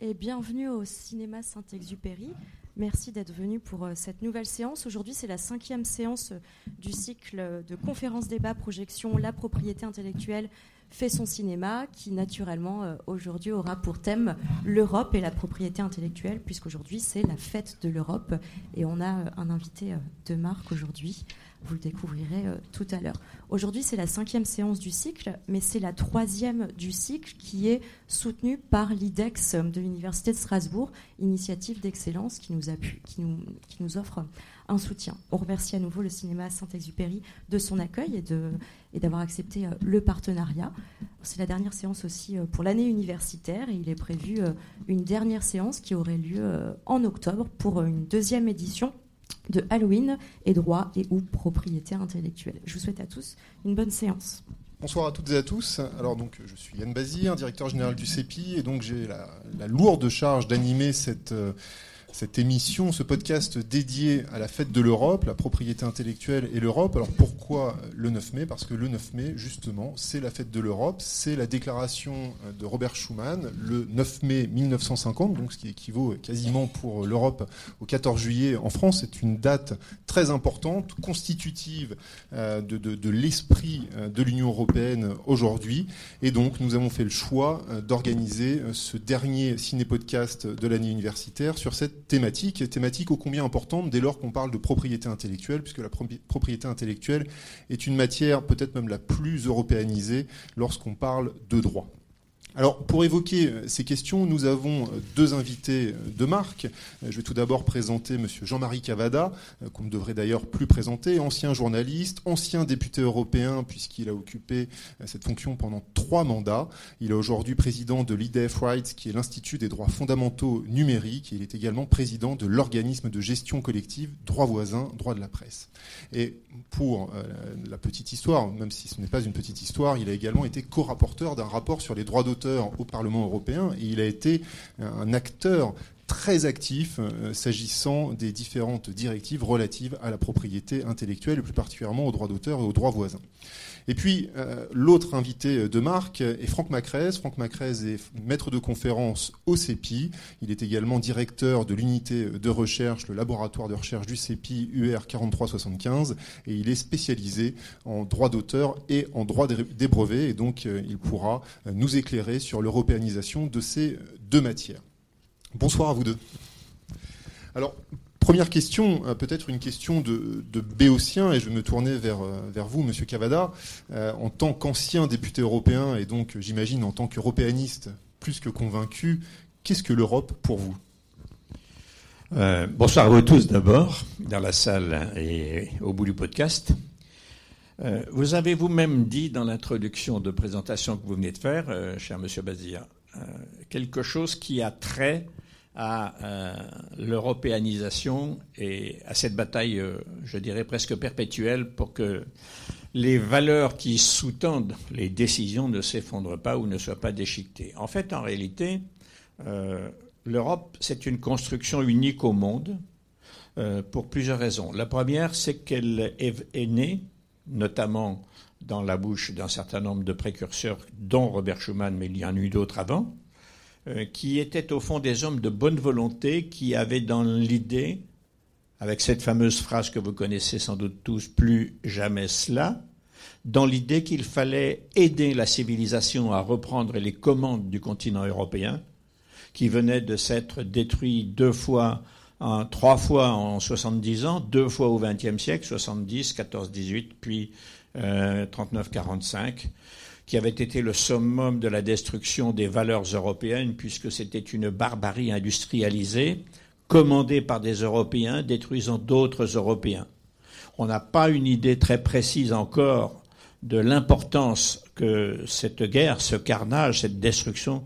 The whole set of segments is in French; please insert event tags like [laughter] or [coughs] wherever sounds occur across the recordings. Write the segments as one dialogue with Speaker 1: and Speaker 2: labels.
Speaker 1: et bienvenue au cinéma Saint-Exupéry. Merci d'être venus pour euh, cette nouvelle séance. Aujourd'hui, c'est la cinquième séance euh, du cycle de conférences, débats, projections, la propriété intellectuelle fait son cinéma, qui naturellement euh, aujourd'hui aura pour thème l'Europe et la propriété intellectuelle, puisqu'aujourd'hui c'est la fête de l'Europe et on a un invité de marque aujourd'hui. Vous le découvrirez euh, tout à l'heure. Aujourd'hui, c'est la cinquième séance du cycle, mais c'est la troisième du cycle qui est soutenue par l'IDEX de l'Université de Strasbourg, initiative d'excellence qui nous, qui, nous, offre un soutien. On remercie à nouveau le cinéma Saint-Exupéry de son accueil et d'avoir accepté euh, le partenariat. C'est la dernière séance aussi euh, pour l'année universitaire et il est prévu une dernière séance qui aurait lieu en octobre pour une deuxième édition de Halloween et droit et ou propriété intellectuelle. Je vous souhaite à tous une bonne séance.
Speaker 2: Bonsoir à toutes et à tous. Alors donc je suis Yann Bazir, directeur général du CEPI, et donc j'ai la, lourde charge d'animer cette euh, cette émission, ce podcast dédié à la fête de l'Europe, la propriété intellectuelle et l'Europe. Alors pourquoi le 9 mai? Parce que le 9 mai, justement, c'est la fête de l'Europe, c'est la déclaration de Robert Schuman le 9 mai 1950, donc ce qui équivaut quasiment pour l'Europe au 14 juillet en France. C'est une date très importante, constitutive euh, de, l'esprit euh, de l'Union européenne aujourd'hui. Et donc nous avons fait le choix euh, d'organiser ce dernier ciné-podcast de l'année universitaire sur cette thématique, thématique ô combien importante dès lors qu'on parle de propriété intellectuelle, puisque la propriété intellectuelle est une matière peut-être même la plus européanisée lorsqu'on parle de droit. Alors, pour évoquer euh, ces questions, nous avons euh, deux invités euh, de marque. Je vais tout d'abord présenter M. Jean-Marie Cavada, qu'on ne devrait d'ailleurs plus présenter, ancien journaliste, ancien député européen, puisqu'il a occupé cette fonction pendant trois mandats. Il est aujourd'hui président de l'IDF Rights, qui est l'Institut des droits fondamentaux numériques, et il est également président de l'organisme de gestion collective Droits voisins, droits de la presse. Et pour la petite histoire, même si ce n'est pas une petite histoire, il a également été co-rapporteur d'un rapport sur les droits d'auteur au Parlement européen et il a été un acteur très actif euh, s'agissant des différentes directives relatives à la propriété intellectuelle et plus particulièrement aux droits d'auteur et aux droits voisins. Et puis, euh, l'autre invité de marque est Franck Macrez. Franck Macrez est maître de conférence au CEPI. Il est également directeur de l'unité de recherche, le laboratoire de recherche du CEPI UR 4375. Et il est spécialisé en droit d'auteur et en droit des brevets. Et donc, euh, il pourra euh, nous éclairer sur l'européanisation de ces deux matières. Bonsoir à vous deux. Alors, Première question, euh, peut-être une question de, béotien, et je vais me tourner vers, euh, vers vous, Monsieur Cavada. Euh, en tant qu'ancien député européen, et donc j'imagine en tant qu'européaniste plus que convaincu, qu'est-ce que l'Europe pour vous?
Speaker 3: Bonsoir à vous tous d'abord, dans la salle et au bout du podcast. vous avez vous-même dit dans l'introduction de présentation que vous venez de faire, cher Monsieur Bazir, quelque chose qui a trait à euh, l'européanisation et à cette bataille, euh, je dirais presque perpétuelle, pour que les valeurs qui sous-tendent les décisions ne s'effondrent pas ou ne soient pas déchiquetées. En fait, en réalité, euh, l'Europe, c'est une construction unique au monde pour plusieurs raisons. La première, c'est qu'elle est, est née, notamment dans la bouche d'un certain nombre de précurseurs, dont Robert Schuman, mais il y en a eu d'autres avant, qui étaient au fond des hommes de bonne volonté, qui avaient dans l'idée, avec cette fameuse phrase que vous connaissez sans doute tous, plus jamais cela, dans l'idée qu'il fallait aider la civilisation à reprendre les commandes du continent européen, qui venait de s'être détruit deux fois, trois fois en 70 ans, deux fois au XXe siècle, 70, 14, 18, puis euh, 39, 45 qui avait été le summum de la destruction des valeurs européennes, puisque c'était une barbarie industrialisée, commandée par des Européens, détruisant d'autres Européens. On n'a pas une idée très précise encore de l'importance que cette guerre, ce carnage, cette destruction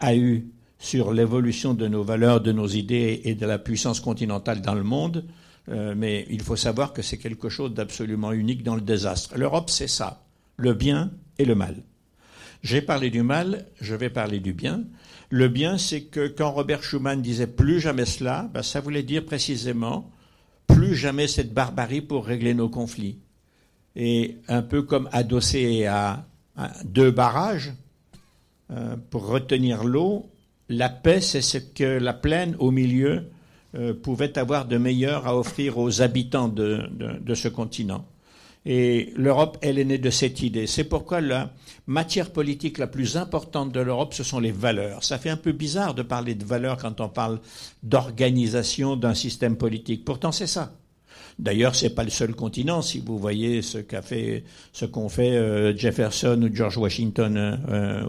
Speaker 3: a eu sur l'évolution de nos valeurs, de nos idées et de la puissance continentale dans le monde, euh, mais il faut savoir que c'est quelque chose d'absolument unique dans le désastre. L'Europe, c'est ça, le bien et le mal. J'ai parlé du mal, je vais parler du bien. Le bien, c'est que quand Robert Schuman disait plus jamais cela, ben, ça voulait dire précisément plus jamais cette barbarie pour régler nos conflits. Et un peu comme adossé à, deux barrages euh, pour retenir l'eau, la paix, c'est ce que la plaine au milieu euh, pouvait avoir de meilleur à offrir aux habitants de, de ce continent. Et l'Europe, elle est née de cette idée. C'est pourquoi la matière politique la plus importante de l'Europe, ce sont les valeurs. Ça fait un peu bizarre de parler de valeurs quand on parle d'organisation d'un système politique. Pourtant, c'est ça. D'ailleurs, c'est pas le seul continent. Si vous voyez ce qu'a fait, ce qu'ont fait euh, Jefferson ou George Washington euh,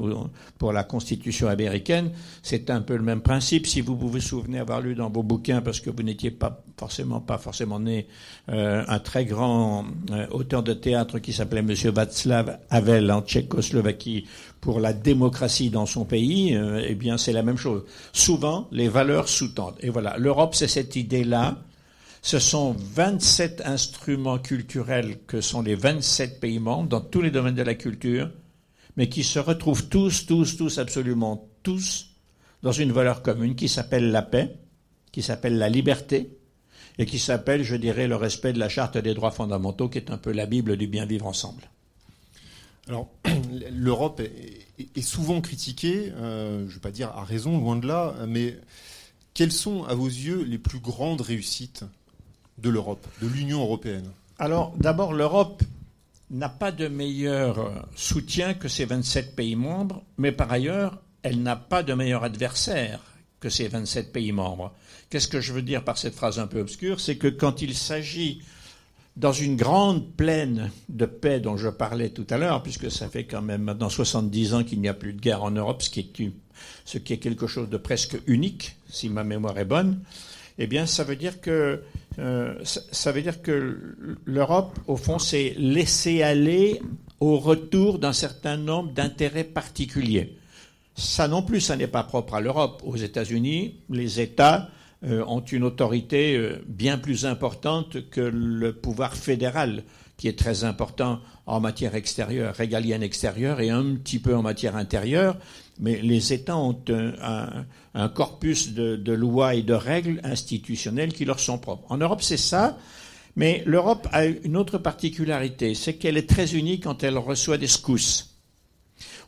Speaker 3: pour la Constitution américaine, c'est un peu le même principe. Si vous vous souvenez avoir lu dans vos bouquins, parce que vous n'étiez pas forcément pas forcément né, euh, un très grand auteur de théâtre qui s'appelait Monsieur Václav Havel en Tchécoslovaquie pour la démocratie dans son pays, eh bien c'est la même chose. Souvent, les valeurs sous-tendent. Et voilà, l'Europe, c'est cette idée-là ce sont 27 instruments culturels que sont les 27 pays membres dans tous les domaines de la culture, mais qui se retrouvent tous, tous, tous, absolument tous, dans une valeur commune qui s'appelle la paix, qui s'appelle la liberté, et qui s'appelle, je dirais, le respect de la charte des droits fondamentaux, qui est un peu la Bible du bien vivre ensemble.
Speaker 2: Alors, [clears throat] l'Europe est, souvent critiquée, euh, je ne vais pas dire à raison, loin de là, mais quelles sont, à vos yeux, les plus grandes réussites de l'Europe, de l'Union européenne
Speaker 3: Alors, d'abord, l'Europe n'a pas de meilleur soutien que ses 27 pays membres, mais par ailleurs, elle n'a pas de meilleur adversaire que ses 27 pays membres. Qu'est-ce que je veux dire par cette phrase un peu obscure? C'est que quand il s'agit dans une grande plaine de paix dont je parlais tout à l'heure, puisque ça fait quand même maintenant 70 ans qu'il n'y a plus de guerre en Europe, ce qui est, ce qui est quelque chose de presque unique, si ma mémoire est bonne, eh bien, ça veut dire que euh, ça veut dire que l'Europe, au fond, s'est laissée aller au retour d'un certain nombre d'intérêts particuliers. Ça non plus, ça n'est pas propre à l'Europe. Aux États-Unis, les États euh, ont une autorité euh, bien plus importante que le pouvoir fédéral, qui est très important en matière extérieure, régalienne extérieure, et un petit peu en matière intérieure mais les États ont un, corpus de, lois et de règles institutionnelles qui leur sont propres. En Europe, c'est ça, mais l'Europe a une autre particularité, c'est qu'elle est très unie quand elle reçoit des secousses.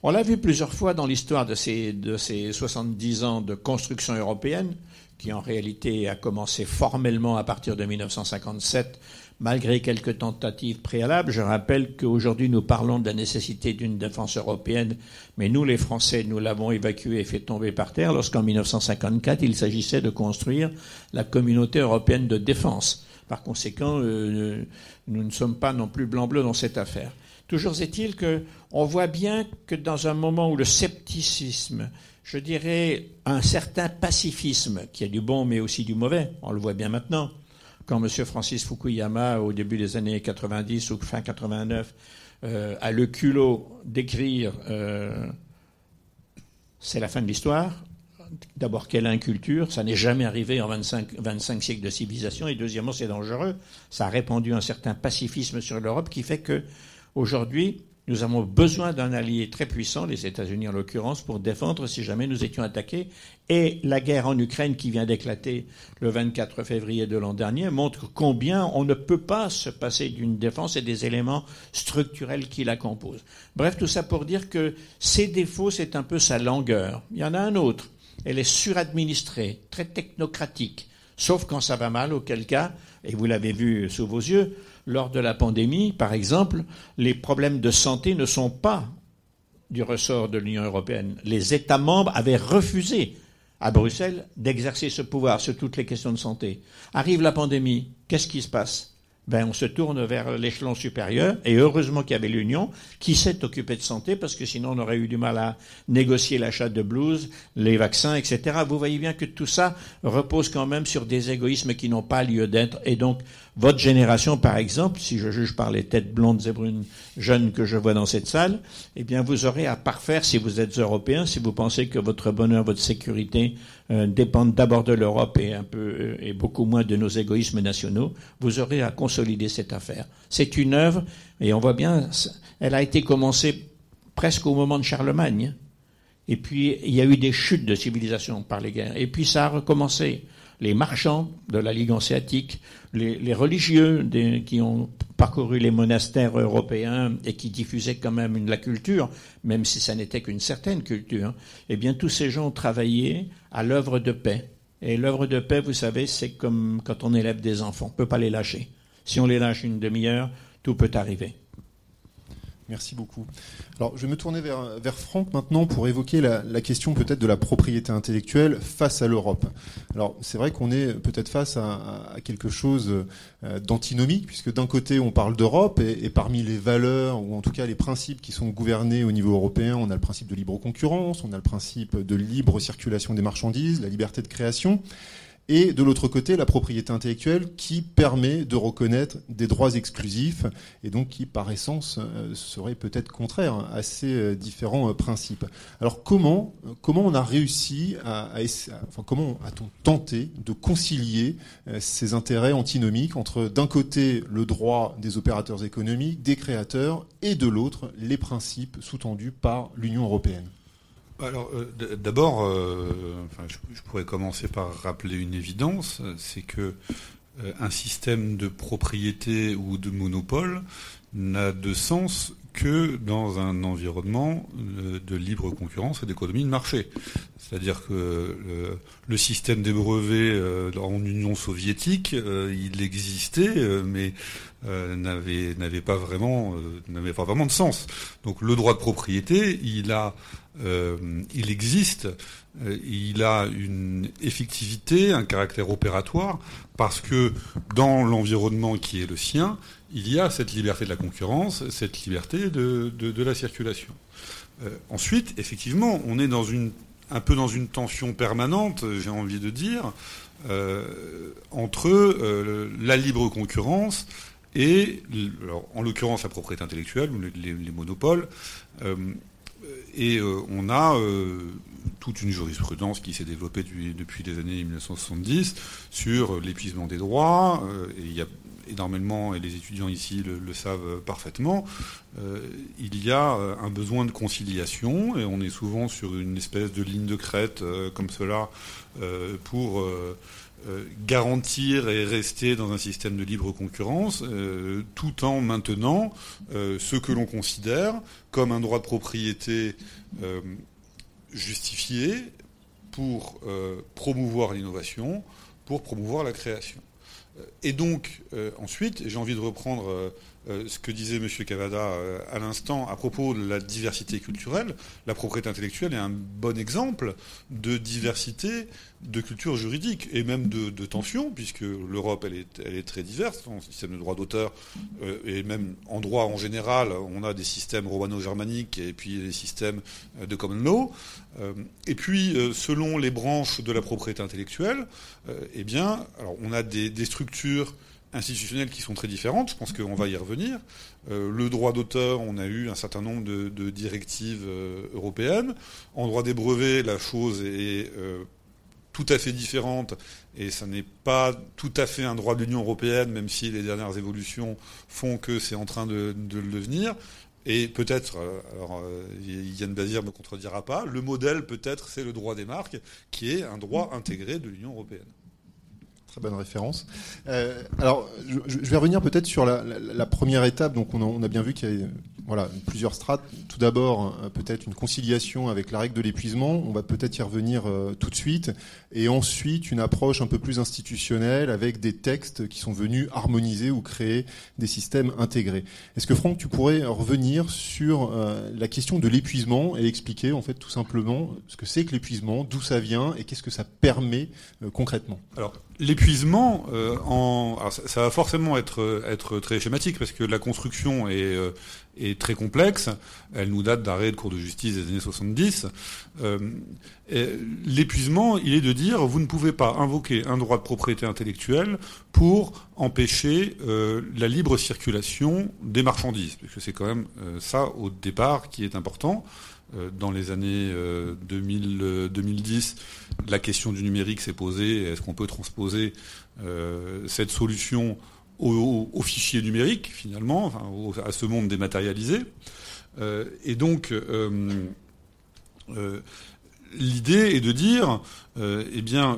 Speaker 3: On l'a vu plusieurs fois dans l'histoire de ces, de ces 70 ans de construction européenne, qui en réalité a commencé formellement à partir de 1957 malgré quelques tentatives préalables. Je rappelle qu'aujourd'hui, nous parlons de la nécessité d'une défense européenne, mais nous, les Français, nous l'avons évacuée et fait tomber par terre lorsqu'en 1954, il s'agissait de construire la communauté européenne de défense. Par conséquent, euh, nous ne sommes pas non plus blanc-bleu dans cette affaire. Toujours est-il qu'on voit bien que dans un moment où le scepticisme, je dirais un certain pacifisme, qui a du bon mais aussi du mauvais, on le voit bien maintenant, quand M. Francis Fukuyama, au début des années 90 ou fin 89, euh, a le culot d'écrire euh, c'est la fin de l'histoire. D'abord, quelle inculture? Ça n'est jamais arrivé en 25, 25 siècles de civilisation. Et deuxièmement, c'est dangereux. Ça a répandu un certain pacifisme sur l'Europe qui fait que aujourd'hui, nous avons besoin d'un allié très puissant, les États-Unis en l'occurrence, pour défendre si jamais nous étions attaqués. Et la guerre en Ukraine qui vient d'éclater le 24 février de l'an dernier montre combien on ne peut pas se passer d'une défense et des éléments structurels qui la composent. Bref, tout ça pour dire que ses défauts, c'est un peu sa langueur. Il y en a un autre. Elle est suradministrée, très technocratique, sauf quand ça va mal, auquel cas, et vous l'avez vu sous vos yeux, lors de la pandémie, par exemple, les problèmes de santé ne sont pas du ressort de l'Union européenne. Les États membres avaient refusé à Bruxelles d'exercer ce pouvoir sur toutes les questions de santé. Arrive la pandémie, qu'est-ce qui se passe? Ben, on se tourne vers l'échelon supérieur. Et heureusement qu'il y avait l'Union qui s'est occupée de santé, parce que sinon on aurait eu du mal à négocier l'achat de blouses, les vaccins, etc. Vous voyez bien que tout ça repose quand même sur des égoïsmes qui n'ont pas lieu d'être. Et donc, votre génération, par exemple, si je juge par les têtes blondes et brunes jeunes que je vois dans cette salle, eh bien, vous aurez à parfaire si vous êtes européen, si vous pensez que votre bonheur, votre sécurité euh, dépendent d'abord de l'Europe et euh, et beaucoup moins de nos égoïsmes nationaux. Vous aurez à consolider cette affaire. C'est une œuvre et on voit bien, elle a été commencée presque au moment de Charlemagne. Et puis, il y a eu des chutes de civilisation par les guerres. Et puis, ça a recommencé les marchands de la Ligue hanséatique, les, religieux qui ont parcouru les monastères européens et qui diffusaient quand même la culture, même si ça n'était qu'une certaine culture, eh bien tous ces gens ont travaillé à l'œuvre de paix. Et l'œuvre de paix, vous savez, c'est comme quand on élève des enfants, on ne peut pas les lâcher. Si on les lâche une demi-heure, tout peut arriver.
Speaker 2: Merci beaucoup. Alors, je vais me tourner vers, vers Franck maintenant pour évoquer la, question peut-être de la propriété intellectuelle face à l'Europe. Alors, c'est vrai qu'on est peut-être face à, quelque chose euh, d'antinomique, puisque d'un côté, on parle d'Europe, et, parmi les valeurs, ou en tout cas les principes qui sont gouvernés au niveau européen, on a le principe de libre concurrence, on a le principe de libre circulation des marchandises, la liberté de création et de l'autre côté la propriété intellectuelle qui permet de reconnaître des droits exclusifs et donc qui par essence euh, serait peut-être contraire à ces euh, différents euh, principes. Alors comment comment on a réussi à, comment a-t-on tenté de concilier ces intérêts antinomiques entre d'un côté le droit des opérateurs économiques, des créateurs et de l'autre les principes sous-tendus par l'Union européenne?
Speaker 4: Alors, euh, d'abord, euh, je, pourrais commencer par rappeler une évidence, c'est que euh, un système de propriété ou de monopole n'a de sens que dans un environnement de libre concurrence et d'économie de marché. C'est-à-dire que le, système des brevets en Union soviétique, il existait, mais n'avait pas vraiment n'avait pas vraiment de sens. Donc le droit de propriété, il a euh, il existe, euh, il a une effectivité, un caractère opératoire, parce que dans l'environnement qui est le sien, il y a cette liberté de la concurrence, cette liberté de, la circulation. Euh, ensuite, effectivement, on est dans une, un peu dans une tension permanente, j'ai envie de dire, entre la libre concurrence et, en l'occurrence, la propriété intellectuelle ou les, les monopoles. Et euh, on a euh, toute une jurisprudence qui s'est développée depuis, les années 1970 sur l'épuisement des droits. Euh, il y a énormément, et les étudiants ici le, savent parfaitement, il y a un besoin de conciliation, et on est souvent sur une espèce de ligne de crête comme cela pour garantir et rester dans un système de libre concurrence, tout en maintenant ce que l'on considère comme un droit de propriété euh, justifié pour euh, promouvoir l'innovation, pour promouvoir la création. Euh, et donc, ensuite, j'ai envie de reprendre ce que disait M. Cavada à l'instant à propos de la diversité culturelle. La propriété intellectuelle est un bon exemple de diversité de culture juridique et même de, tension, puisque l'Europe, elle est, très diverse en système de droit d'auteur, euh, et même en droit en général, on a des systèmes romano-germaniques et puis des systèmes euh, de common law. Euh, et puis, selon les branches de la propriété intellectuelle, eh bien, alors on a des, structures institutionnelles qui sont très différentes, je pense qu'on va y revenir. le droit d'auteur, on a eu un certain nombre de directives européennes. En droit des brevets, la chose est tout à fait différente, et ça n'est pas tout à fait un droit de l'Union européenne, même si les dernières évolutions font que c'est en train de, le devenir. Et peut-être, euh, alors euh, Yann Bazir ne me contredira pas, le modèle peut-être c'est le droit des marques, qui est un droit intégré de l'Union européenne.
Speaker 2: Très bonne référence. Euh, alors, je, vais revenir peut-être sur la, première étape. Donc, on a, on a bien vu qu'il y a voilà, plusieurs strates. Tout d'abord, euh, peut-être une conciliation avec la règle de l'épuisement. On va peut-être y revenir euh, tout de suite. Et ensuite, une approche un peu plus institutionnelle avec des textes qui sont venus harmoniser ou créer des systèmes intégrés. Est-ce que Franck, tu pourrais revenir sur euh, la question de l'épuisement et expliquer en fait tout simplement ce que c'est que l'épuisement, d'où ça vient et qu'est-ce que ça permet concrètement?
Speaker 4: Alors, L'épuisement, en, ça va forcément être, être très schématique parce que la construction est, est très complexe. Elle nous date d'arrêts de cours de justice des années 70. Euh, et L'épuisement, il est de dire vous ne pouvez pas invoquer un droit de propriété intellectuelle pour empêcher euh, la libre circulation des marchandises, parce que c'est quand même euh, ça au départ qui est important. Dans les années euh, 2000, euh, 2010, la question du numérique s'est posée. Est-ce qu'on peut transposer cette solution au, au fichier numérique, finalement, à ce monde dématérialisé. Euh, Et donc, euh, euh, l'idée est de dire, eh bien,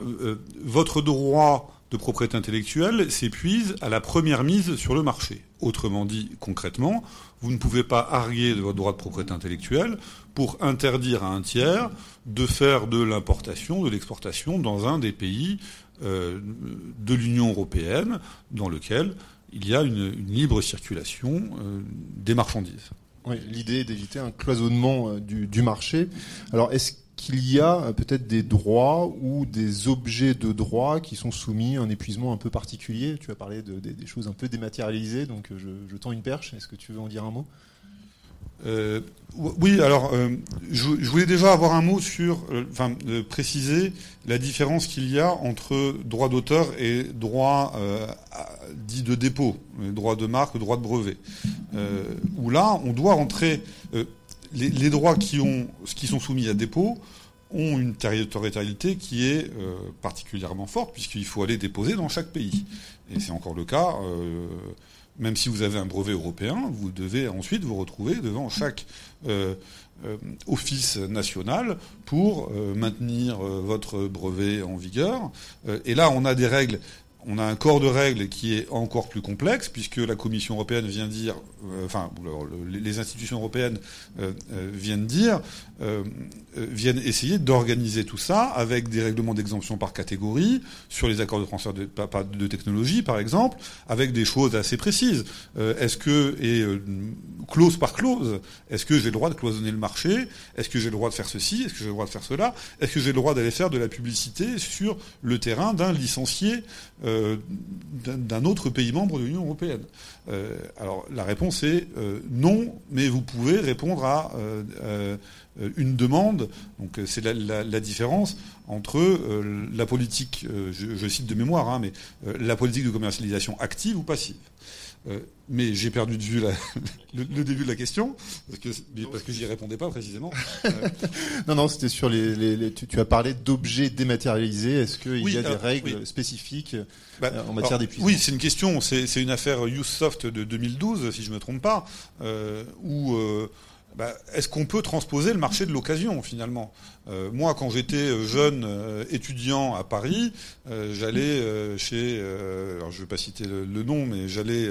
Speaker 4: votre droit de propriété intellectuelle s'épuise à la première mise sur le marché. Autrement dit, concrètement, vous ne pouvez pas arguer de votre droit de propriété intellectuelle pour interdire à un tiers de faire de l'importation, de l'exportation dans un des pays euh, de l'Union européenne dans lequel il y a une, libre circulation euh, des marchandises.
Speaker 2: Oui, L'idée est d'éviter un cloisonnement euh, du, du marché. Alors, est-ce qu'il y a euh, peut-être des droits ou des objets de droit qui sont soumis à un épuisement un peu particulier Tu as parlé de, des- choses un peu dématérialisées, donc euh, je, tends une perche. Est-ce que tu veux en dire un mot?
Speaker 4: Euh, oui, alors je, voulais déjà avoir un mot sur, enfin, préciser la différence qu'il y a entre droit d'auteur et droit dit de dépôt, droit de marque, droit de brevet. Où là, on doit rentrer les, droits qui ont, qui sont soumis à dépôt ont une territorialité qui est euh, particulièrement forte puisqu'il faut aller déposer dans chaque pays. Et c'est encore le cas. euh, même si vous avez un brevet européen, vous devez ensuite vous retrouver devant chaque euh, office national pour maintenir votre brevet en vigueur. Et là, on a des règles. On a un corps de règles qui est encore plus complexe puisque la Commission européenne vient dire, euh, enfin, les institutions européennes euh, euh, viennent dire, euh, euh, viennent essayer d'organiser tout ça avec des règlements d'exemption par catégorie sur les accords de transfert de, technologie, par exemple, avec des choses assez précises. Euh, est-ce que et euh, clause par clause, est-ce que j'ai le droit de cloisonner le marché? Est-ce que j'ai le droit de faire ceci? Est-ce que j'ai le droit de faire cela? Est-ce que j'ai le droit d'aller faire de la publicité sur le terrain d'un licencié d'un autre pays membre de l'Union européenne? Euh, Alors la réponse est euh, non, mais vous pouvez répondre à euh, une demande. Donc c'est la, différence entre la politique, je, cite de mémoire, hein, mais la politique de commercialisation active ou passive. Euh, mais j'ai perdu de vue la- [laughs] le, le début de la question parce que parce que j'y répondais pas précisément. Euh, [laughs]
Speaker 2: Non, non, c'était sur les. les- les- tu, tu as parlé d'objets dématérialisés. Est-ce qu'il
Speaker 4: Oui,
Speaker 2: y a des règles
Speaker 4: oui.
Speaker 2: spécifiques
Speaker 4: Bah,
Speaker 2: euh, en matière d'épuisement?
Speaker 4: Oui, c'est une question, c'est une affaire Usesoft de 2012, si je me trompe pas, euh, où euh, bah, est-ce qu'on peut transposer le marché de l'occasion finalement? Euh, Moi, quand j'étais euh, jeune euh, étudiant à Paris, j'allais chez, alors je vais pas citer le, nom, mais j'allais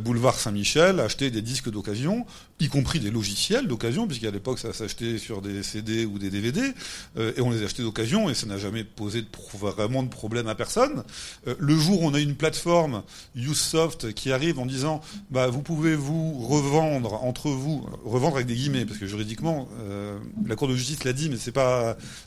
Speaker 4: boulevard Saint-Michel acheter des disques d'occasion, y compris des logiciels d'occasion, puisqu'à l'époque ça s'achetait sur des CD ou des DVD, et on les achetait d'occasion, et ça n'a jamais posé vraiment de problème à personne. Le jour où on a une plateforme Usesoft qui arrive en disant bah vous pouvez vous revendre entre vous revendre avec des guillemets parce que juridiquement la Cour de justice l'a dit mais c'est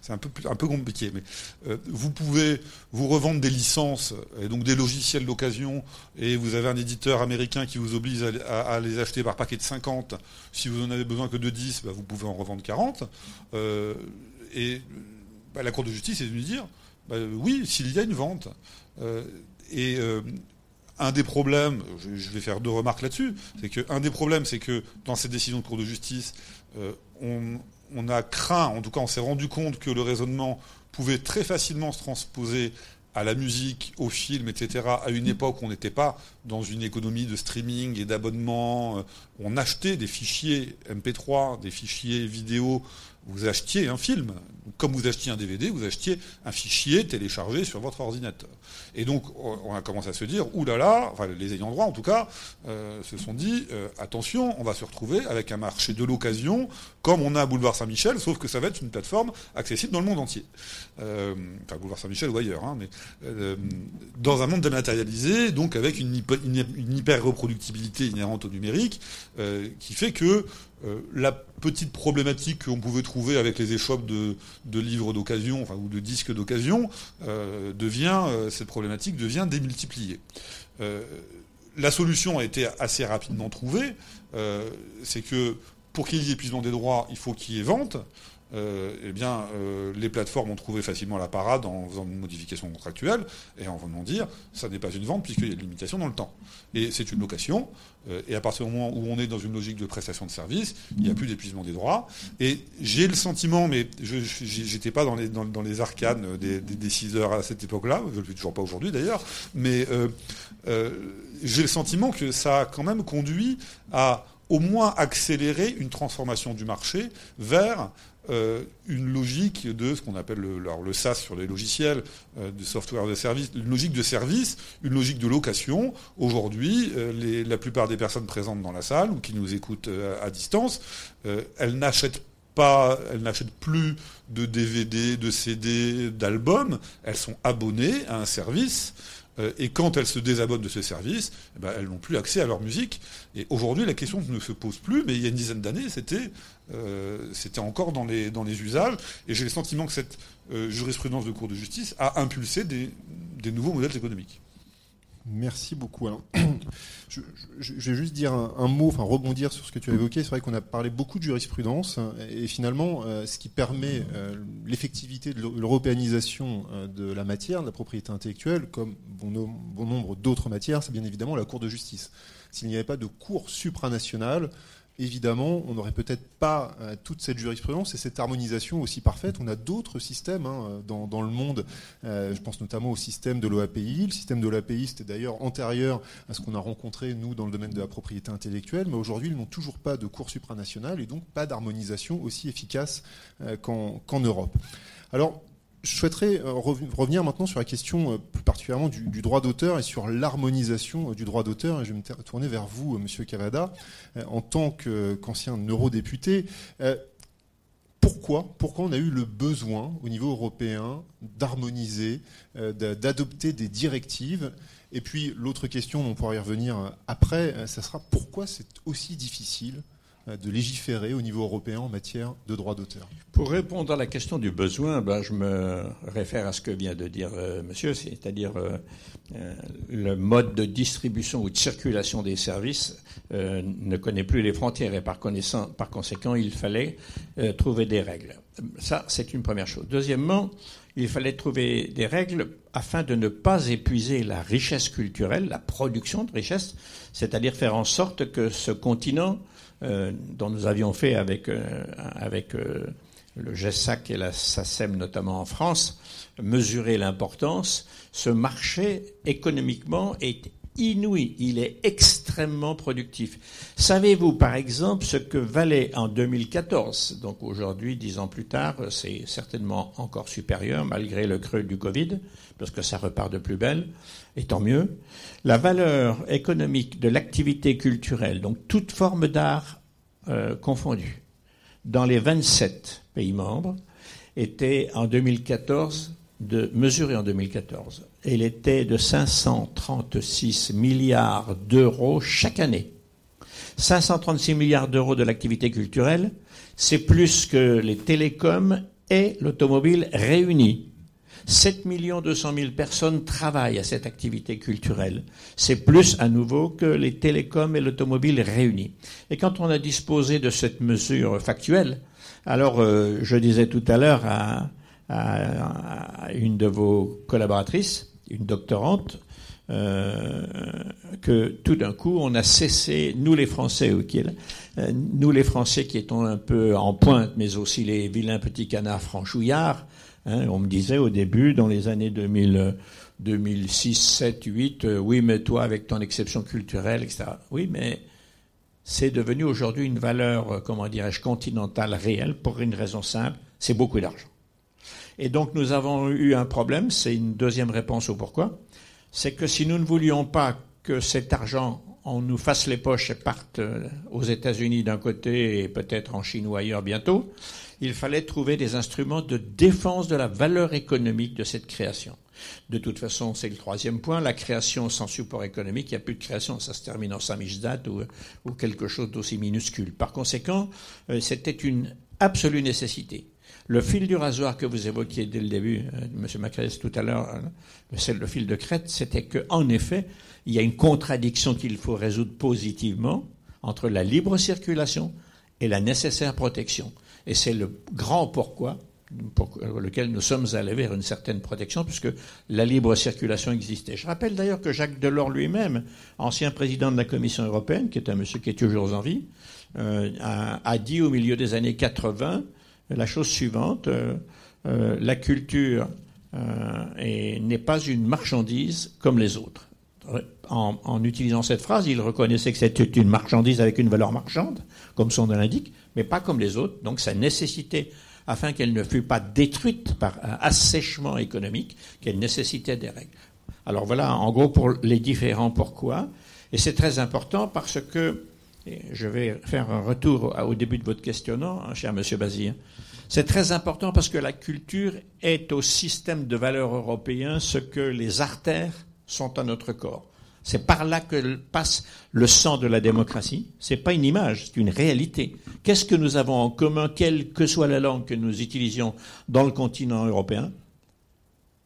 Speaker 4: c'est un peu compliqué mais euh, vous pouvez vous revendre des licences et donc des logiciels d'occasion et vous avez un éditeur américain qui vous oblige à, les acheter par paquet de 50 si vous en avez besoin que de 10 bah, vous pouvez en revendre 40 Euh, et bah, la Cour de justice est venue dire bah, oui s'il y a une vente. Euh, et un des problèmes, je, vais faire deux remarques là-dessus, c'est que un des problèmes, c'est que dans cette décision de Cour de justice, on, on a craint, en tout cas, on s'est rendu compte que le raisonnement pouvait très facilement se transposer à la musique, au film, etc., à une époque où on n'était pas dans une économie de streaming et d'abonnement. euh, On achetait des fichiers MP3, des fichiers vidéo. Vous achetiez un film. Comme vous achetiez un DVD, vous achetiez un fichier téléchargé sur votre ordinateur. Et donc, on a commencé à se dire, oulala, enfin, les ayants droit en tout cas, euh, se sont dit, euh, attention, on va se retrouver avec un marché de l'occasion, comme on a à Boulevard Saint-Michel, sauf que ça va être une plateforme accessible dans le monde entier. Euh, enfin, Boulevard Saint-Michel ou ailleurs, hein, mais euh, dans un monde dématérialisé, donc avec une hyper-reproductibilité inhérente au numérique, euh, qui fait que euh, la petite problématique qu'on pouvait trouver avec les échoppes de, livres d'occasion ou de disques d'occasion devient cette problématique devient démultipliée. la solution a été assez rapidement trouvée, c'est que pour qu'il y ait épuisement des droits, il faut qu'il y ait vente. Euh, eh bien, euh, les plateformes ont trouvé facilement la parade en faisant une modification contractuelle et en venant dire ça n'est pas une vente puisqu'il y a une limitation dans le temps. Et c'est une location. Euh, et à partir du moment où on est dans une logique de prestation de service, il n'y a plus d'épuisement des droits. Et j'ai le sentiment, mais je n'étais pas dans les, dans, les arcanes des, décideurs à cette époque-là, je ne le suis toujours pas aujourd'hui d'ailleurs, mais j'ai le sentiment que ça a quand même conduit à au moins accélérer une transformation du marché vers euh, une logique de ce qu'on appelle le, le, SaaS sur les logiciels, euh, software de service, une logique de service, une logique de location. Aujourd'hui, euh, la plupart des personnes présentes dans la salle ou qui nous écoutent à distance, elles n'achètent pas, elles n'achètent plus de DVD, de CD, d'albums, elles sont abonnées à un service euh, et quand elles se désabonnent de ce service, eh ben, elles n'ont plus accès à leur musique. Et aujourd'hui, la question ne se pose plus, mais il y a une dizaine d'années, c'était, euh, encore dans les, dans les usages. Et j'ai le sentiment que cette euh, jurisprudence de Cour de justice a impulsé des nouveaux modèles économiques.
Speaker 2: Merci beaucoup. [coughs] je, vais juste dire un, mot, enfin rebondir sur ce que tu as évoqué. C'est vrai qu'on a parlé beaucoup de jurisprudence et finalement, euh, ce qui permet euh, l'effectivité de l'européanisation euh, de la matière, de la propriété intellectuelle, comme bon, bon nombre d'autres matières, c'est bien évidemment la Cour de justice. S'il n'y avait pas de cour supranationale, évidemment, on n'aurait peut-être pas euh, toute cette jurisprudence et cette harmonisation aussi parfaite. On a d'autres systèmes hein, dans, le monde. Euh, je pense notamment au système de l'OAPI. Le système de l'OAPI, c'était d'ailleurs antérieur à ce qu'on a rencontré, nous, dans le domaine de la propriété intellectuelle. Mais aujourd'hui, ils n'ont toujours pas de cours supranationale et donc pas d'harmonisation aussi efficace euh, qu'en Europe. Alors, je souhaiterais euh, revenir maintenant sur la question euh, plus particulièrement du, droit d'auteur et sur l'harmonisation euh, du droit d'auteur. Et je vais me tourner vers vous, Monsieur Cavada, en tant qu'ancien eurodéputé. Pourquoi, pourquoi on a eu le besoin au niveau européen d'harmoniser, d'adopter des directives? Et puis l'autre question, on pourra y revenir après, ça sera pourquoi c'est aussi difficile de légiférer au niveau européen en matière de droit d'auteur
Speaker 3: Pour répondre à la question du besoin, ben, je me réfère à ce que vient de dire euh, monsieur, c'est-à-dire euh, le mode de distribution ou de circulation des services ne connaît plus les frontières et par, par conséquent, il fallait trouver des règles. Ça, c'est une première chose. Deuxièmement, il fallait trouver des règles afin de ne pas épuiser la richesse culturelle, la production de richesse, c'est-à-dire faire en sorte que ce continent euh, dont nous avions fait avec, euh, euh, le GESAC et la SACEM notamment en France, mesurer l'importance. Ce marché économiquement est inouï, il est extrêmement productif. Savez-vous par exemple ce que valait en 2014, donc aujourd'hui, dix ans plus tard, c'est certainement encore supérieur malgré le creux du Covid, parce que ça repart de plus belle, et tant mieux, la valeur économique de l'activité culturelle, donc toute forme d'art euh, confondue, dans les 27 pays membres, était en 2014 de mesurée en 2014. Elle était de 536 milliards d'euros chaque année. 536 milliards d'euros de l'activité culturelle, c'est plus que les télécoms et l'automobile réunis. 7 200 000 personnes travaillent à cette activité culturelle. C'est plus à nouveau que les télécoms et l'automobile réunis. Et quand on a disposé de cette mesure factuelle, alors euh, je disais tout à l'heure à, une de vos collaboratrices, une doctorante, euh, que tout d'un coup, on a cessé, nous les Français, euh, nous les Français qui étions un peu en pointe, mais aussi les vilains petits canards franchouillards, Hein, on me disait au début, dans les années 2000, 2006, 7, 8, oui, mais toi, avec ton exception culturelle, etc. Oui, mais c'est devenu aujourd'hui une valeur, euh, comment dirais-je, continentale réelle pour une raison simple, c'est beaucoup d'argent. Et donc nous avons eu un problème, c'est une deuxième réponse au pourquoi, c'est que si nous ne voulions pas que cet argent, on nous fasse les poches et parte euh, aux États-Unis d'un côté et peut-être en Chine ou ailleurs bientôt, il fallait trouver des instruments de défense de la valeur économique de cette création. De toute façon, c'est le troisième point, la création sans support économique, il n'y a plus de création, ça se termine en samizdat ou, ou quelque chose d'aussi minuscule. Par conséquent, euh, c'était une absolue nécessité. Le fil du rasoir que vous évoquiez dès le début, euh, M. Macrès tout à l'heure, euh, c'est le fil de crête, c'était qu'en effet, il y a une contradiction qu'il faut résoudre positivement entre la libre circulation et la nécessaire protection. Et c'est le grand pourquoi pour lequel nous sommes allés vers une certaine protection, puisque la libre circulation existait. Je rappelle d'ailleurs que Jacques Delors lui-même, ancien président de la Commission européenne, qui est un monsieur qui est toujours en vie, euh, a, dit au milieu des années 80 la chose suivante euh, euh, la culture n'est pas une marchandise comme les autres. En, utilisant cette phrase, il reconnaissait que c'était une marchandise avec une valeur marchande, comme son nom l'indique, mais pas comme les autres. Donc ça nécessitait afin qu'elle ne fût pas détruite par un assèchement économique, qu'elle nécessitait des règles. Alors voilà, en gros, pour les différents pourquoi. Et c'est très important parce que, je vais faire un retour au début de votre questionnement, hein, cher Monsieur Bazir. C'est très important parce que la culture est au système de valeurs européen ce que les artères sont à notre corps. C'est par là que passe le sang de la démocratie. C'est pas une image, c'est une réalité. Qu'est-ce que nous avons en commun, quelle que soit la langue que nous utilisions dans le continent européen?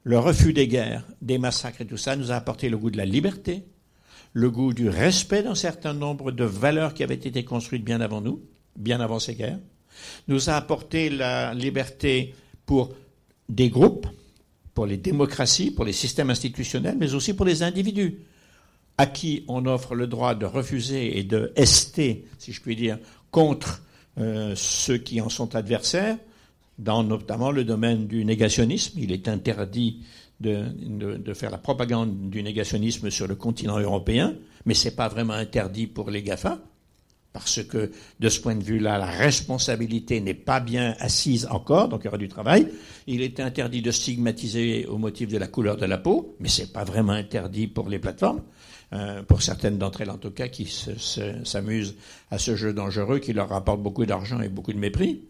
Speaker 3: Le refus des guerres, des massacres et tout ça nous a apporté le goût de la liberté, le goût du respect d'un certain nombre de valeurs qui avaient été construites bien avant nous, bien avant ces guerres, nous a apporté la liberté pour des groupes, pour les démocraties, pour les systèmes institutionnels, mais aussi pour les individus à qui on offre le droit de refuser et de ester, si je puis dire, contre euh, ceux qui en sont adversaires, dans notamment le domaine du négationnisme. Il est interdit de, de, faire la propagande du négationnisme sur le continent européen, mais ce n'est pas vraiment interdit pour les GAFA, parce que de ce point de vue-là, la responsabilité n'est pas bien assise encore, donc il y aura du travail. Il est interdit de stigmatiser au motif de la couleur de la peau, mais ce n'est pas vraiment interdit pour les plateformes. Euh, pour certaines d'entre elles en tout cas, qui s'amusent à ce jeu dangereux qui leur rapporte beaucoup d'argent et beaucoup de mépris.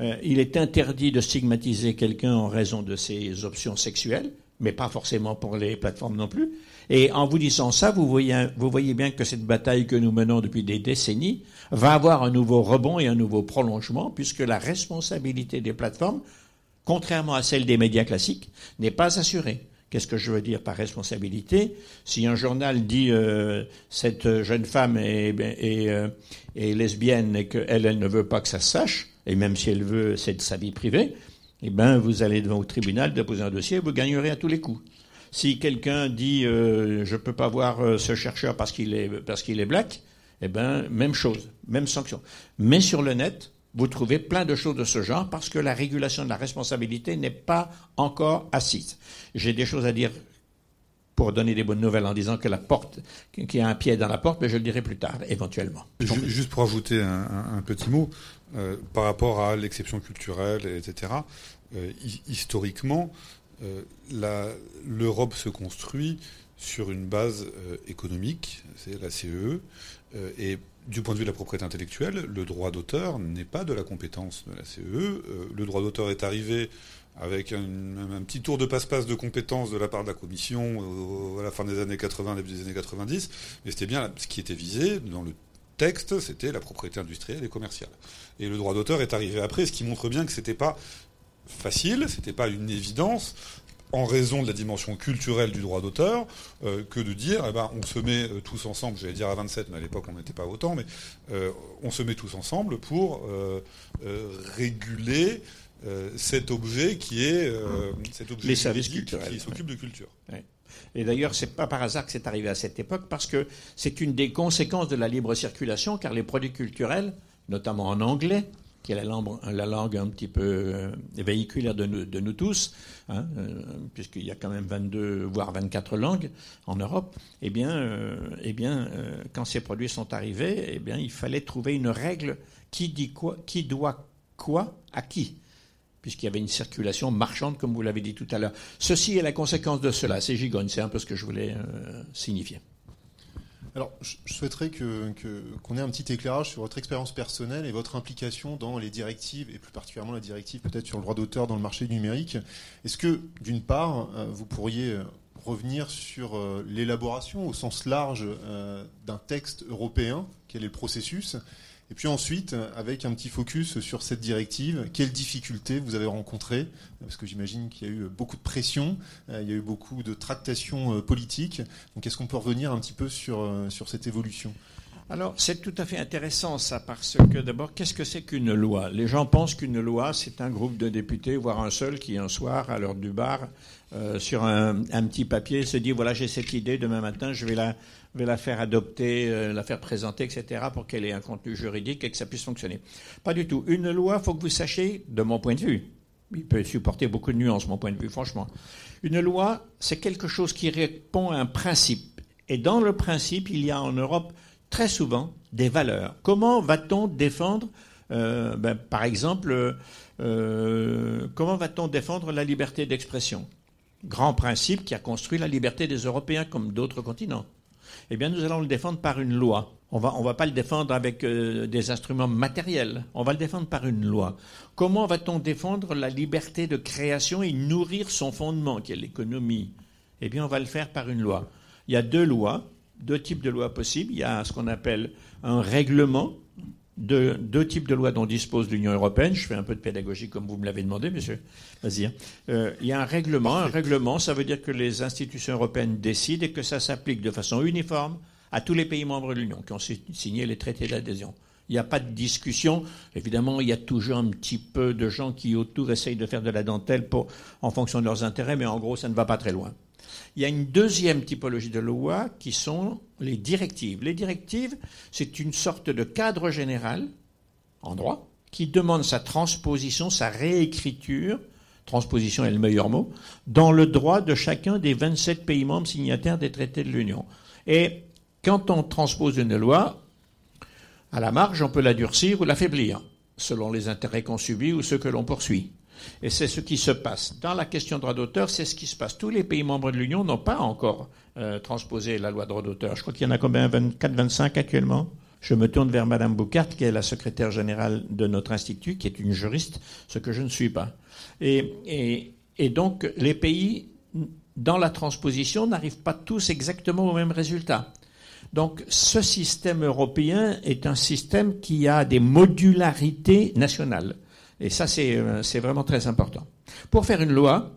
Speaker 3: Euh, il est interdit de stigmatiser quelqu'un en raison de ses options sexuelles, mais pas forcément pour les plateformes non plus. Et en vous disant ça, vous voyez, bien que cette bataille que nous menons depuis des décennies va avoir un nouveau rebond et un nouveau prolongement, puisque la responsabilité des plateformes, contrairement à celle des médias classiques, n'est pas assurée. Qu'est-ce que je veux dire par responsabilité? Si un journal dit euh, cette jeune femme est, euh, lesbienne et qu'elle elle ne veut pas que ça se sache, et même si elle veut, c'est de sa vie privée, eh ben vous allez devant le tribunal déposer un dossier, et vous gagnerez à tous les coups. Si quelqu'un dit euh, je ne peux pas voir ce chercheur parce qu'il est parce est black, eh ben même chose, même sanction. Mais sur le net, vous trouvez plein de choses de ce genre parce que la régulation de la responsabilité n'est pas encore assise. J'ai des choses à dire pour donner des bonnes nouvelles en disant que la porte, qu'il y a un pied dans la porte, mais je le dirai plus tard, éventuellement.
Speaker 4: Juste pour ajouter un, petit mot, euh, par rapport à l'exception culturelle, etc., euh, historiquement, euh, l'Europe se construit sur une base économique, c'est la CE, e, et du point de vue de la propriété intellectuelle, le droit d'auteur n'est pas de la compétence de la CE. Euh, le droit d'auteur est arrivé avec un, petit tour de passe-passe de compétences de la part de la Commission à la fin des années 80, début des années 90, mais c'était bien ce qui était visé dans le texte, c'était la propriété industrielle et commerciale. Et le droit d'auteur est arrivé après, ce qui montre bien que c'était pas facile, c'était pas une évidence, en raison de la dimension culturelle du droit d'auteur, euh, que de dire, eh ben, on se met euh, tous ensemble, j'allais dire à 27, mais à l'époque on n'était pas autant, mais euh, on se met tous ensemble pour réguler cet objet qui est
Speaker 3: cet objet les services culturels
Speaker 4: qui s'occupe de culture.
Speaker 3: Et d'ailleurs, c'est pas par hasard que c'est arrivé à cette époque, parce que c'est une des conséquences de la libre circulation, car les produits culturels, notamment en anglais, qui est la langue, la langue un petit peu euh, véhiculaire de nous, de nous tous, hein, euh, puisqu'il y a quand même 22, voire 24 langues en Europe, eh bien, euh, eh bien quand ces produits sont arrivés, eh bien, il fallait trouver une règle qui dit quoi, qui doit quoi à qui puisqu'il y avait une circulation marchande, comme vous l'avez dit tout à l'heure. Ceci est la conséquence de cela. C'est gigogne, c'est un peu ce que je voulais signifier.
Speaker 2: Alors, je souhaiterais qu'on que, ait un petit éclairage sur votre expérience personnelle et votre implication dans les directives, et plus particulièrement la directive peut-être sur le droit d'auteur dans le marché numérique. Est-ce que, d'une part, euh, vous pourriez euh, revenir sur euh, l'élaboration au sens large d'un texte européen? Quel est le processus? Et puis ensuite, avec un petit focus sur cette directive, quelles difficultés vous avez rencontrées Parce que j'imagine qu'il y a eu beaucoup de pression, euh, il y a eu beaucoup de tractations euh, politiques. Donc est-ce qu'on peut revenir un petit peu sur, euh, sur cette évolution?
Speaker 3: Alors, c'est tout à fait intéressant ça, parce que d'abord, qu'est-ce que c'est qu'une loi? Les gens pensent qu'une loi, c'est un groupe de députés, voire un seul, qui un soir, à l'heure du bar, sur un, petit papier, se dit voilà, j'ai cette idée, demain matin, je vais la, vais la faire adopter, euh, la faire présenter, etc., pour qu'elle ait un contenu juridique et que ça puisse fonctionner. Pas du tout. Une loi, faut que vous sachiez, de mon point de vue, il peut supporter beaucoup de nuances, mon point de vue, franchement. Une loi, c'est quelque chose qui répond à un principe. Et dans le principe, il y a en Europe très souvent des valeurs. Comment va-t-on défendre, euh, ben, par exemple, euh, comment va-t-on défendre la liberté d'expression? Grand principe qui a construit la liberté des Européens comme d'autres continents. Eh bien, nous allons le défendre par une loi. On va, on va pas le défendre avec euh, des instruments matériels. On va le défendre par une loi. Comment va-t-on défendre la liberté de création et nourrir son fondement, qui est l'économie? Eh bien, on va le faire par une loi. Il y a deux lois deux types de lois possibles. Il y a ce qu'on appelle un règlement, de, deux types de lois dont dispose l'Union européenne. Je fais un peu de pédagogie comme vous me l'avez demandé, monsieur. Vas-y. Hein. Euh, il y a un règlement. Un règlement, ça veut dire que les institutions européennes décident et que ça s'applique de façon uniforme à tous les pays membres de l'Union qui ont signé les traités d'adhésion. Il n'y a pas de discussion. Évidemment, il y a toujours un petit peu de gens qui autour essayent de faire de la dentelle en fonction de leurs intérêts, mais en gros, ça ne va pas très loin. Il y a une deuxième typologie de loi qui sont les directives. Les directives, c'est une sorte de cadre général en droit qui demande sa transposition, sa réécriture, transposition est le meilleur mot, dans le droit de chacun des 27 pays membres signataires des traités de l'Union. Et quand on transpose une loi, à la marge, on peut la durcir ou l'affaiblir, selon les intérêts qu'on subit ou ceux que l'on poursuit. Et c'est ce qui se passe. Dans la question droit d'auteur, c'est ce qui se passe. Tous les pays membres de l'Union n'ont pas encore euh, transposé la loi droit d'auteur. Je crois qu'il y en a combien? 24, 25 actuellement? Je me tourne vers Madame Boucart, qui est la secrétaire générale de notre institut, qui est une juriste, ce que je ne suis pas. Et donc, les pays, dans la transposition, n'arrivent pas tous exactement au même résultat. Donc, ce système européen est un système qui a des modularités nationales. Et ça, euh, c'est vraiment très important. Pour faire une loi,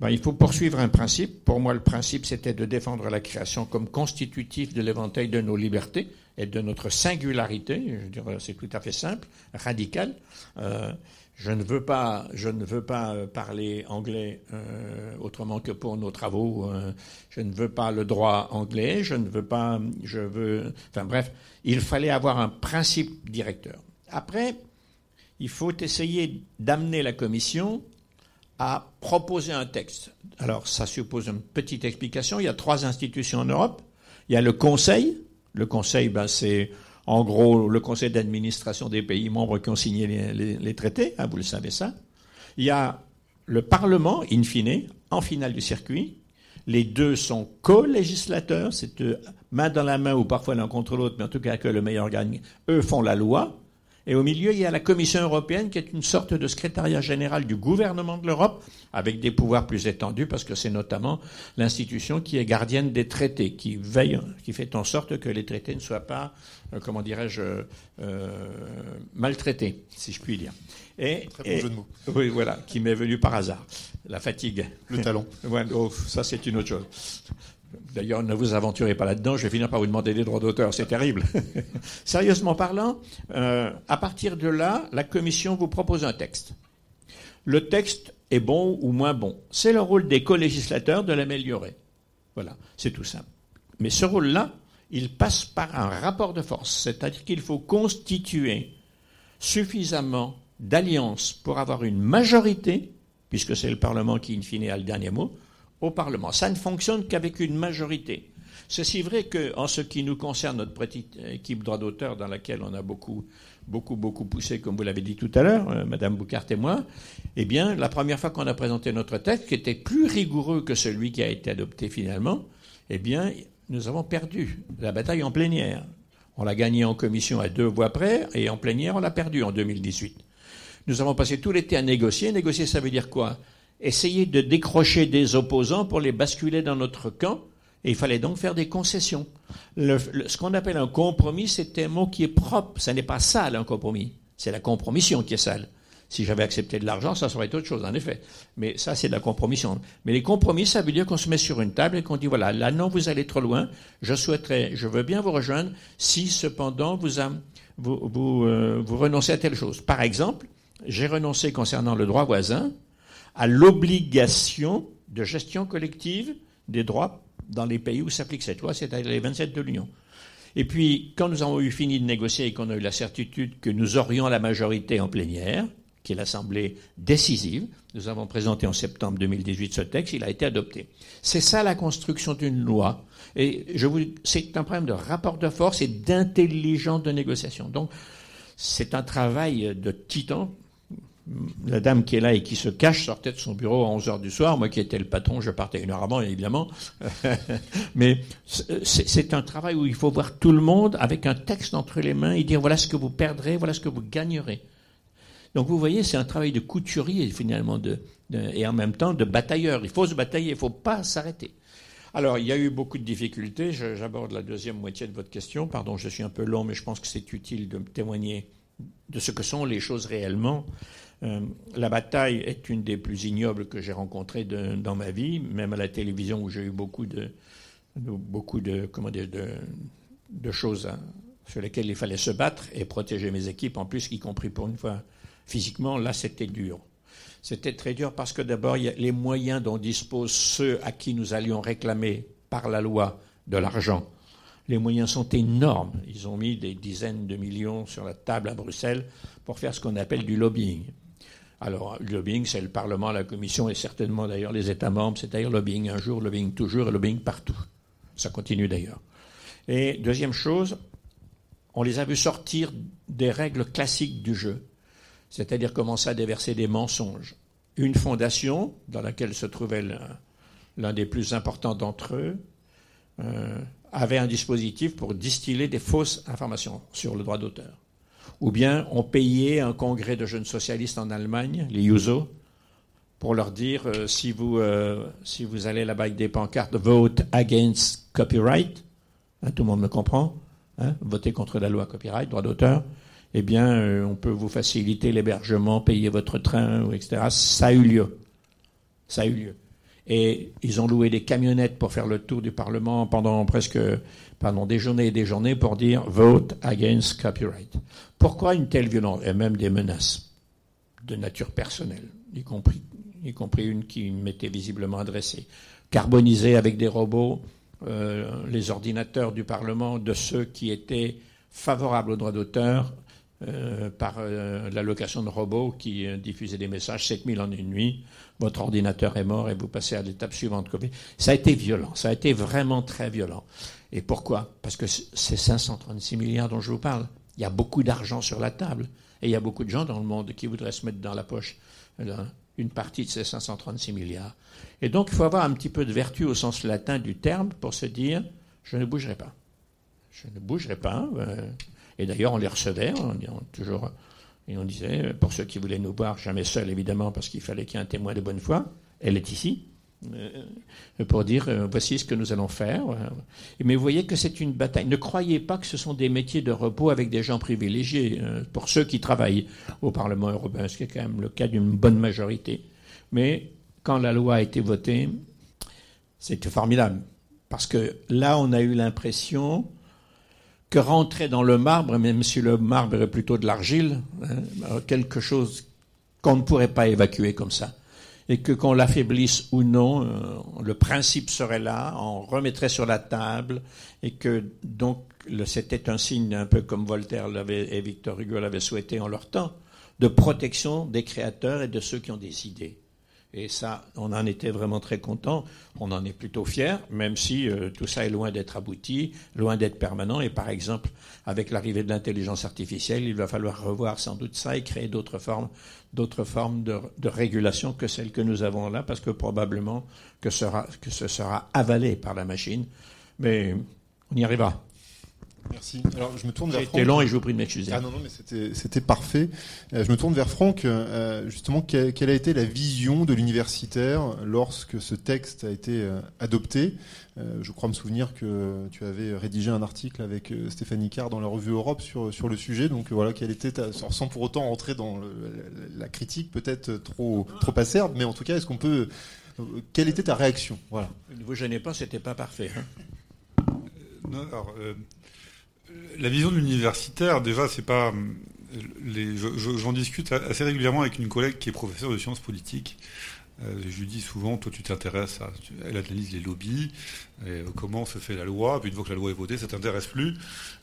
Speaker 3: ben, il faut poursuivre un principe. Pour moi, le principe, c'était de défendre la création comme constitutif de l'éventail de nos libertés et de notre singularité. Je dirais, c'est tout à fait simple, radical. Euh, je ne veux pas, je ne veux pas euh, parler anglais autrement que pour nos travaux. je ne veux pas le droit anglais. Je ne veux pas, je veux, enfin bref, il fallait avoir un principe directeur. Après, il faut essayer d'amener la Commission à proposer un texte. Alors, ça suppose une petite explication. Il y a trois institutions en Europe. Il y a le Conseil. Le Conseil, ben, c'est en gros le Conseil d'administration des pays membres qui ont signé les, traités. Hein, vous le savez ça. Il y a le Parlement, in fine, en finale du circuit. Les deux sont co-législateurs, c'est main dans la main ou parfois l'un contre l'autre, mais en tout cas que le meilleur gagne. Eux font la loi. Et au milieu, il y a la Commission européenne qui est une sorte de secrétariat général du gouvernement de l'Europe, avec des pouvoirs plus étendus, parce que c'est notamment l'institution qui est gardienne des traités, qui veille, qui fait en sorte que les traités ne soient pas, euh, comment dirais-je, euh, maltraités, si je puis dire.
Speaker 2: Et, Très bon jeu de mots.
Speaker 3: Oui, voilà, qui m'est venu par hasard. La fatigue.
Speaker 2: Le talon. [laughs]
Speaker 3: oh, ça, c'est une autre chose. D'ailleurs, ne vous aventurez pas là-dedans, je vais finir par vous demander des droits d'auteur, c'est terrible. [laughs] Sérieusement parlant, euh, à partir de là, la Commission vous propose un texte. Le texte est bon ou moins bon. C'est le rôle des co-législateurs de l'améliorer. Voilà, c'est tout simple. Mais ce rôle-là, il passe par un rapport de force, c'est-à-dire qu'il faut constituer suffisamment d'alliances pour avoir une majorité, puisque c'est le Parlement qui, in fine, a le dernier mot, au Parlement. Ça ne fonctionne qu'avec une majorité. C'est si vrai qu'en ce qui nous concerne, notre petite équipe droit d'auteur dans laquelle on a beaucoup, beaucoup, beaucoup poussé, comme vous l'avez dit tout à l'heure, euh, Madame Boucart et moi, eh bien, la première fois qu'on a présenté notre texte, qui était plus rigoureux que celui qui a été adopté finalement, eh bien, nous avons perdu la bataille en plénière. On l'a gagné en commission à deux voix près, et en plénière, on l'a perdu en 2018. Nous avons passé tout l'été à négocier. Négocier, ça veut dire quoi? Essayer de décrocher des opposants pour les basculer dans notre camp Et il fallait donc faire des concessions. Ce qu'on appelle un compromis, c'est un mot qui est propre. Ça n'est pas sale, un compromis. C'est la compromission qui est sale. Si j'avais accepté de l'argent, ça serait autre chose, en effet. Mais ça, c'est de la compromission. Mais les compromis, ça veut dire qu'on se met sur une table et qu'on dit, voilà, là, non, vous allez trop loin. Je souhaiterais, je veux bien vous rejoindre si, cependant, vous, vous, euh, vous renoncez à telle chose. Par exemple, j'ai renoncé concernant le droit voisin à l'obligation de gestion collective des droits dans les pays où s'applique cette loi, c'est-à-dire les 27 de l'Union. Et puis, quand nous avons eu fini de négocier et qu'on a eu la certitude que nous aurions la majorité en plénière, qui est l'Assemblée décisive, nous avons présenté en septembre 2018 ce texte, il a été adopté. C'est ça la construction d'une loi. Et je vous, c'est un problème de rapport de force et d'intelligence de négociation. Donc, c'est un travail de titan. La dame qui est là et qui se cache sortait de son bureau à 11 heures du soir. Moi qui étais le patron, je partais une heure avant, évidemment. [laughs] Mais c'est un travail où il faut voir tout le monde avec un texte entre les mains et dire voilà ce que vous perdrez, voilà ce que vous gagnerez. Donc vous voyez, c'est un travail de couturier finalement, de, et en même temps de batailleur. Il faut se batailler, il ne faut pas s'arrêter. Alors, il y a eu beaucoup de difficultés. J'aborde la deuxième moitié de votre question. Pardon, je suis un peu long, mais je pense que c'est utile de me témoigner de ce que sont les choses réellement. Euh, la bataille est une des plus ignobles que j'ai rencontrées dans ma vie, même à la télévision où j'ai eu beaucoup de, beaucoup de, comment de, choses hein, sur lesquelles il fallait se battre et protéger mes équipes, en plus, y compris pour une fois physiquement. Là, c'était dur. C'était très dur parce que d'abord, les moyens dont disposent ceux à qui nous allions réclamer par la loi de l'argent. Les moyens sont énormes. Ils ont mis des dizaines de millions sur la table à Bruxelles pour faire ce qu'on appelle du lobbying. Alors, le lobbying, c'est le Parlement, la Commission et certainement d'ailleurs les États membres. C'est d'ailleurs lobbying un jour, lobbying toujours et lobbying partout. Ça continue d'ailleurs. Et deuxième chose, on les a vus sortir des règles classiques du jeu, c'est-à-dire commencer à déverser des mensonges. Une fondation, dans laquelle se trouvait l'un- l'un des plus importants d'entre eux, euh, avait un dispositif pour distiller des fausses informations sur le droit d'auteur. Ou bien on payait un congrès de jeunes socialistes en Allemagne, les USO, pour leur dire euh, si, vous, euh, si vous allez là-bas avec des pancartes Vote against copyright, hein, tout le monde me comprend, hein, votez contre la loi copyright, droit d'auteur, eh bien euh, on peut vous faciliter l'hébergement, payer votre train, etc. Ça a eu lieu. Ça a eu lieu. Et ils ont loué des camionnettes pour faire le tour du Parlement pendant presque pendant des journées et des journées pour dire vote against copyright. Pourquoi une telle violence et même des menaces de nature personnelle, y compris, y compris une qui m'était visiblement adressée. Carboniser avec des robots euh, les ordinateurs du Parlement de ceux qui étaient favorables au droit d'auteur euh, par euh, l'allocation de robots qui diffusaient des messages 7000 en une nuit. Votre ordinateur est mort et vous passez à l'étape suivante. Ça a été violent, ça a été vraiment très violent. Et pourquoi? Parce que ces 536 milliards dont je vous parle, il y a beaucoup d'argent sur la table. Et il y a beaucoup de gens dans le monde qui voudraient se mettre dans la poche là, une partie de ces 536 milliards. Et donc, il faut avoir un petit peu de vertu au sens latin du terme pour se dire je ne bougerai pas. Je ne bougerai pas. euh, et d'ailleurs, on les recevait, on, on toujours, et on disait, pour ceux qui voulaient nous voir, jamais seuls évidemment, parce qu'il fallait qu'il y ait un témoin de bonne foi, elle est ici, euh, pour dire euh, voici ce que nous allons faire. euh. Mais vous voyez que c'est une bataille. Ne croyez pas que ce sont des métiers de repos avec des gens privilégiés, euh, pour ceux qui travaillent au Parlement européen, ce qui est quand même le cas d'une bonne majorité. Mais quand la loi a été votée, c'était formidable. Parce que là, on a eu l'impression que rentrer dans le marbre, même si le marbre est plutôt de l'argile, hein, quelque chose qu'on ne pourrait pas évacuer comme ça. Et que qu'on l'affaiblisse ou non, euh, le principe serait là, on remettrait sur la table, et que donc c'était un signe un peu comme Voltaire l'avait et Victor Hugo l'avaient souhaité en leur temps, de protection des créateurs et de ceux qui ont des idées. Et ça, on en était vraiment très content. On en est plutôt fier, même si euh, tout ça est loin d'être abouti, loin d'être permanent. Et par exemple, avec l'arrivée de l'intelligence artificielle, il va falloir revoir sans doute ça et créer d'autres formes, de, régulation que celles que nous avons là, parce que probablement que ce sera avalé par la machine. Mais on y arrivera.
Speaker 2: Merci. Alors, je me tourne vers Franck.
Speaker 3: long et je vous prie de m'excuser.
Speaker 2: Ah non, non, mais c'était, parfait. Euh, je me tourne vers Franck. Euh, justement, quelle, a été la vision de l'universitaire lorsque ce texte a été euh, adopté? Je crois me souvenir que tu avais rédigé un article avec Stéphanie Carr dans la revue Europe sur, sur le sujet. Donc voilà, quelle était ta, sans pour autant rentrer dans le- la, critique peut-être trop, trop acerbe, mais en tout cas, est-ce qu'on peut... Quelle était ta réaction? Voilà.
Speaker 3: Ne vous gênez pas, c'était pas parfait. hein.
Speaker 4: Non, alors, euh, la vision de l'universitaire, déjà, c'est pas. j'en discute assez régulièrement avec une collègue qui est professeure de sciences politiques. Euh, je lui dis souvent, toi, tu t'intéresses à. elle analyse les lobbies, euh, comment se fait la loi, puis une fois que la loi est votée, ça t'intéresse plus.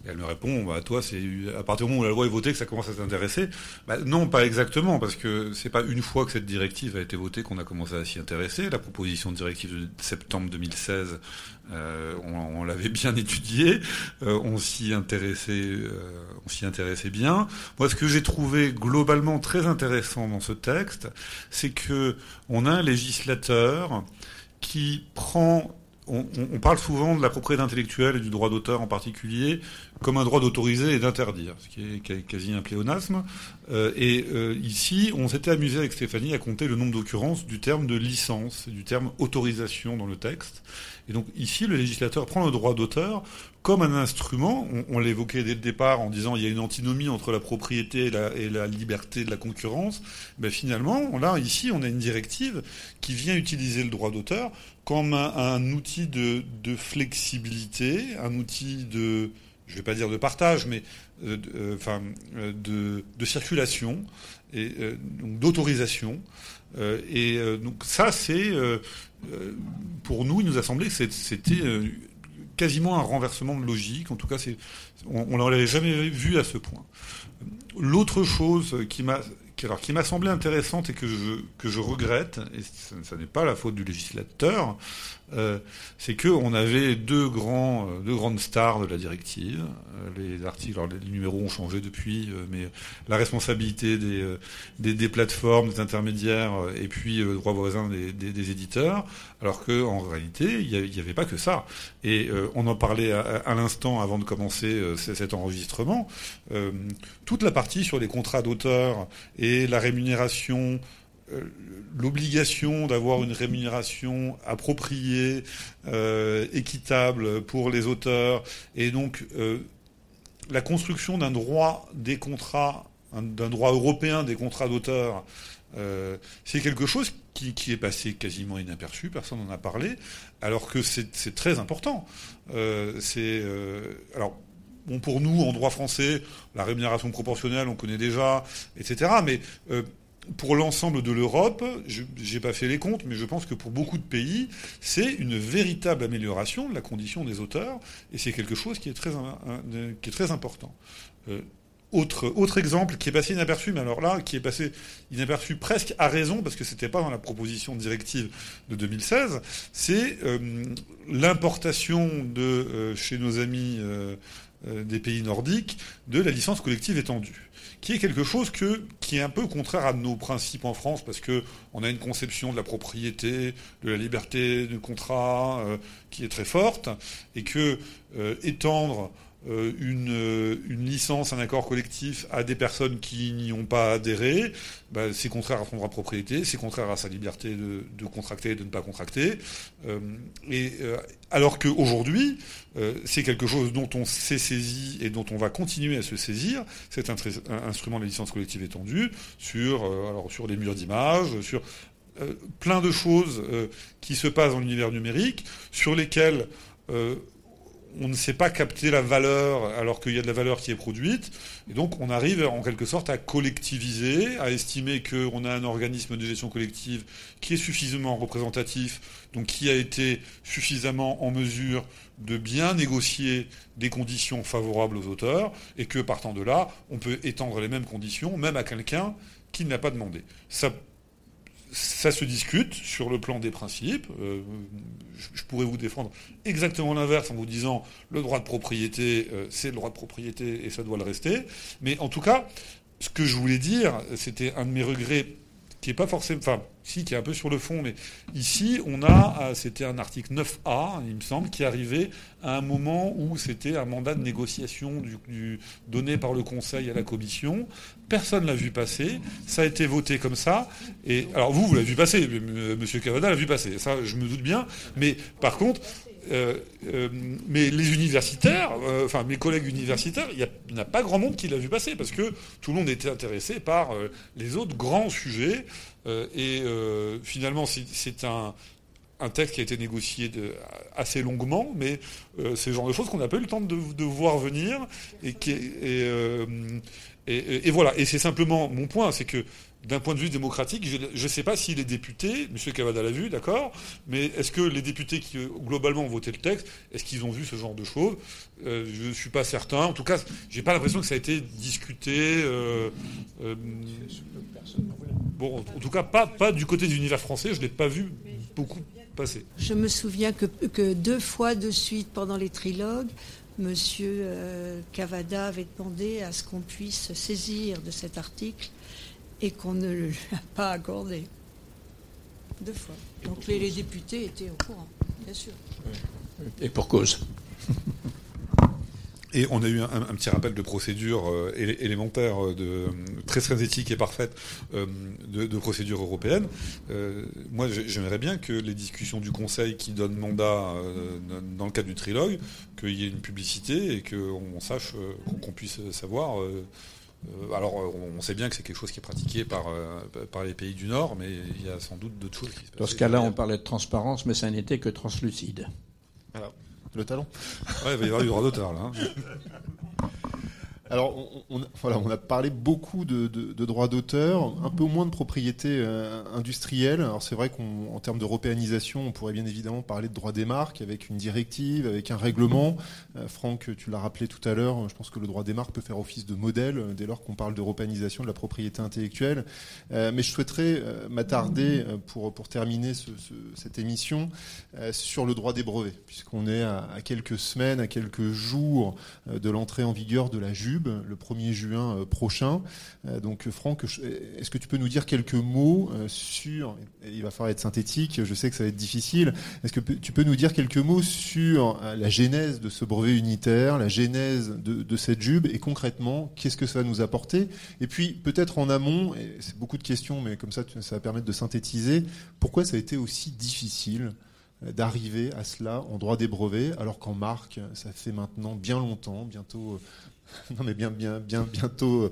Speaker 4: Et elle me répond, bah, toi, c'est à partir du moment où la loi est votée que ça commence à t'intéresser. Bah, non, pas exactement, parce que c'est pas une fois que cette directive a été votée qu'on a commencé à s'y intéresser. La proposition de directive de septembre 2016, euh, on, l'avait [laughs] bien étudiée, euh, on s'y intéressait, euh, on s'y intéressait bien. Moi, ce que j'ai trouvé globalement très intéressant dans ce texte, c'est que on a un législateur qui prend on parle souvent de la propriété intellectuelle et du droit d'auteur en particulier comme un droit d'autoriser et d'interdire, ce qui est quasi un pléonasme. Euh, et euh, ici, on s'était amusé avec Stéphanie à compter le nombre d'occurrences du terme de licence, du terme autorisation dans le texte. Et donc ici, le législateur prend le droit d'auteur comme un instrument. On, l'évoquait dès le départ en disant il y a une antinomie entre la propriété et la, liberté de la concurrence. Ben finalement, là, ici, on a une directive qui vient utiliser le droit d'auteur comme un, outil de flexibilité, un outil de, je vais pas dire de partage, mais euh, de, euh, euh, de, de circulation et d'autorisation. Et donc ça, c'est pour nous, il nous a semblé que c'était quasiment un renversement de logique. En tout cas, on, on l'avait jamais vu à ce point. L'autre chose qui m'a alors, qui m'a semblé intéressante et que je, que je regrette, et ça n'est pas la faute du législateur, euh, c'est que on avait deux grands, euh, deux grandes stars de la directive. Euh, les articles, alors les numéros ont changé depuis, euh, mais la responsabilité des, des, des plateformes, des intermédiaires, et puis le droit voisin des, des, des éditeurs, alors que en réalité, il n'y avait pas que ça. Et euh, on en parlait à, à l'instant avant de commencer euh, cet enregistrement. Toute la partie sur les contrats d'auteur et la rémunération l'obligation d'avoir une rémunération appropriée, euh, équitable pour les auteurs, et donc euh, la construction d'un droit des contrats, un- d'un droit européen des contrats d'auteur, euh, c'est quelque chose qui, est passé quasiment inaperçu, personne n'en a parlé, alors que c'est très important. Euh, euh, alors pour nous en droit français, la rémunération proportionnelle, on connaît déjà, etc. Mais euh, pour l'ensemble de l'Europe, je n'ai pas fait les comptes, mais je pense que pour beaucoup de pays, c'est une véritable amélioration de la condition des auteurs, et c'est quelque chose qui est très, important. Euh, autre, exemple qui est passé inaperçu, mais alors là, qui est passé inaperçu presque à raison, parce que c'était pas dans la proposition de directive de 2016, c'est euh, l'importation de euh, chez nos amis des pays nordiques de la licence collective étendue qui est quelque chose qui est un peu contraire à nos principes en France, parce que on a une conception de la propriété, de la liberté du contrat, euh, qui est très forte, et que euh, étendre une, euh, une licence, un accord collectif à des personnes qui n'y ont pas adhéré, bah, c'est contraire à son droit de propriété, c'est contraire à sa liberté de, contracter et de ne pas contracter. Euh, et euh, alors qu'aujourd'hui, euh, c'est quelque chose dont on s'est saisi et dont on va continuer à se saisir, cet un instrument de licence collective étendue, sur, euh, alors, sur les murs d'images, sur euh, plein de choses euh, qui se passent dans l'univers numérique, sur lesquelles euh, on ne sait pas capter la valeur alors qu'il y a de la valeur qui est produite. Et donc on arrive en quelque sorte à collectiviser, à estimer qu'on a un organisme de gestion collective qui est suffisamment représentatif, donc qui a été suffisamment en mesure de bien négocier des conditions favorables aux auteurs, et que partant de là, on peut étendre les mêmes conditions, même à quelqu'un qui ne l'a pas demandé. Ça se discute sur le plan des principes. Euh, je, pourrais vous défendre exactement l'inverse en vous disant le droit de propriété, euh, c'est le droit de propriété et ça doit le rester. Mais en tout cas, ce que je voulais dire, c'était un de mes regrets qui est pas forcément, enfin, si, qui est un peu sur le fond, mais ici, on a, euh, c'était un article 9A, il me semble, qui arrivait à un moment où c'était un mandat de négociation donné par le Conseil à la Commission. Personne l'a vu passer, ça a été voté comme ça. Et alors vous, vous l'avez vu passer, Monsieur Cavada l'a vu passer, ça, je me doute bien. Mais par contre, euh, euh, mais les universitaires, euh, enfin mes collègues universitaires, il n'y a, pas grand monde qui l'a vu passer parce que tout le monde était intéressé par les autres grands sujets. et finalement, c'est un, texte qui a été négocié assez longuement, mais c'est le genre de choses qu'on n'a pas eu le temps de, voir venir. Et, voilà. Et c'est simplement mon point, c'est que d'un point de vue démocratique, je ne sais pas si les députés, M. Cavada l'a vu, d'accord, mais est-ce que les députés qui euh, globalement ont voté le texte, est-ce qu'ils ont vu ce genre de choses? Euh, Je ne suis pas certain. En tout cas, je n'ai pas l'impression que ça a été discuté. Euh, bon, en tout cas, pas, du côté de l'univers français, je ne l'ai pas vu beaucoup passer.
Speaker 5: Je me souviens que, que deux fois de suite pendant les trilogues, M. Cavada avait demandé à ce qu'on puisse saisir de cet article et qu'on ne lui a pas accordé. Deux fois. Donc les, députés étaient au courant, bien sûr.
Speaker 3: Et pour cause. [laughs]
Speaker 4: Et on a eu un, petit rappel de procédure euh, élémentaire, euh, de, très très éthique et parfaite euh, de, de, procédure européenne. moi, j'aimerais bien que les discussions du Conseil qui donnent mandat dans le cadre du trilogue, qu'il y ait une publicité et qu'on sache, qu'on puisse savoir euh, alors, euh, on sait bien que c'est quelque chose qui est pratiqué par, euh, par les pays du Nord, mais il y a sans doute d'autres choses qui se passent.
Speaker 3: Dans ce cas-là, on parlait de transparence, mais ça n'était que translucide.
Speaker 2: Voilà. Le talent.
Speaker 4: Ouais, il va y avoir du droit d'auteur, là. Hein. [laughs]
Speaker 2: Alors, on, a parlé beaucoup de, droits d'auteur, un peu moins de propriété euh, industrielle. Alors, c'est vrai qu'en termes d'européanisation, on pourrait bien évidemment parler de droit des marques avec une directive, avec un règlement. Euh, Franck, tu l'as rappelé tout à l'heure, je pense que le droit des marques peut faire office de modèle euh, dès lors qu'on parle d'européanisation de la propriété intellectuelle. mais je souhaiterais m'attarder, pour, terminer cette émission, sur le droit des brevets, puisqu'on est à, à, quelques semaines, à quelques jours de l'entrée en vigueur de la JUB le 1er juin euh, prochain. Euh, donc Franck, est-ce que tu peux nous dire quelques mots euh, sur, il va falloir être synthétique, je sais que ça va être difficile, est-ce que tu peux nous dire quelques mots sur la genèse de ce brevet unitaire, la genèse de, cette jube et concrètement, qu'est-ce que ça va nous apporter Et puis peut-être en amont, c'est beaucoup de questions, mais comme ça ça va permettre de synthétiser, pourquoi ça a été aussi difficile d'arriver à cela en droit des brevets, alors qu'en marque, ça fait maintenant bien longtemps, bientôt [laughs] non mais bien, bien, bien bientôt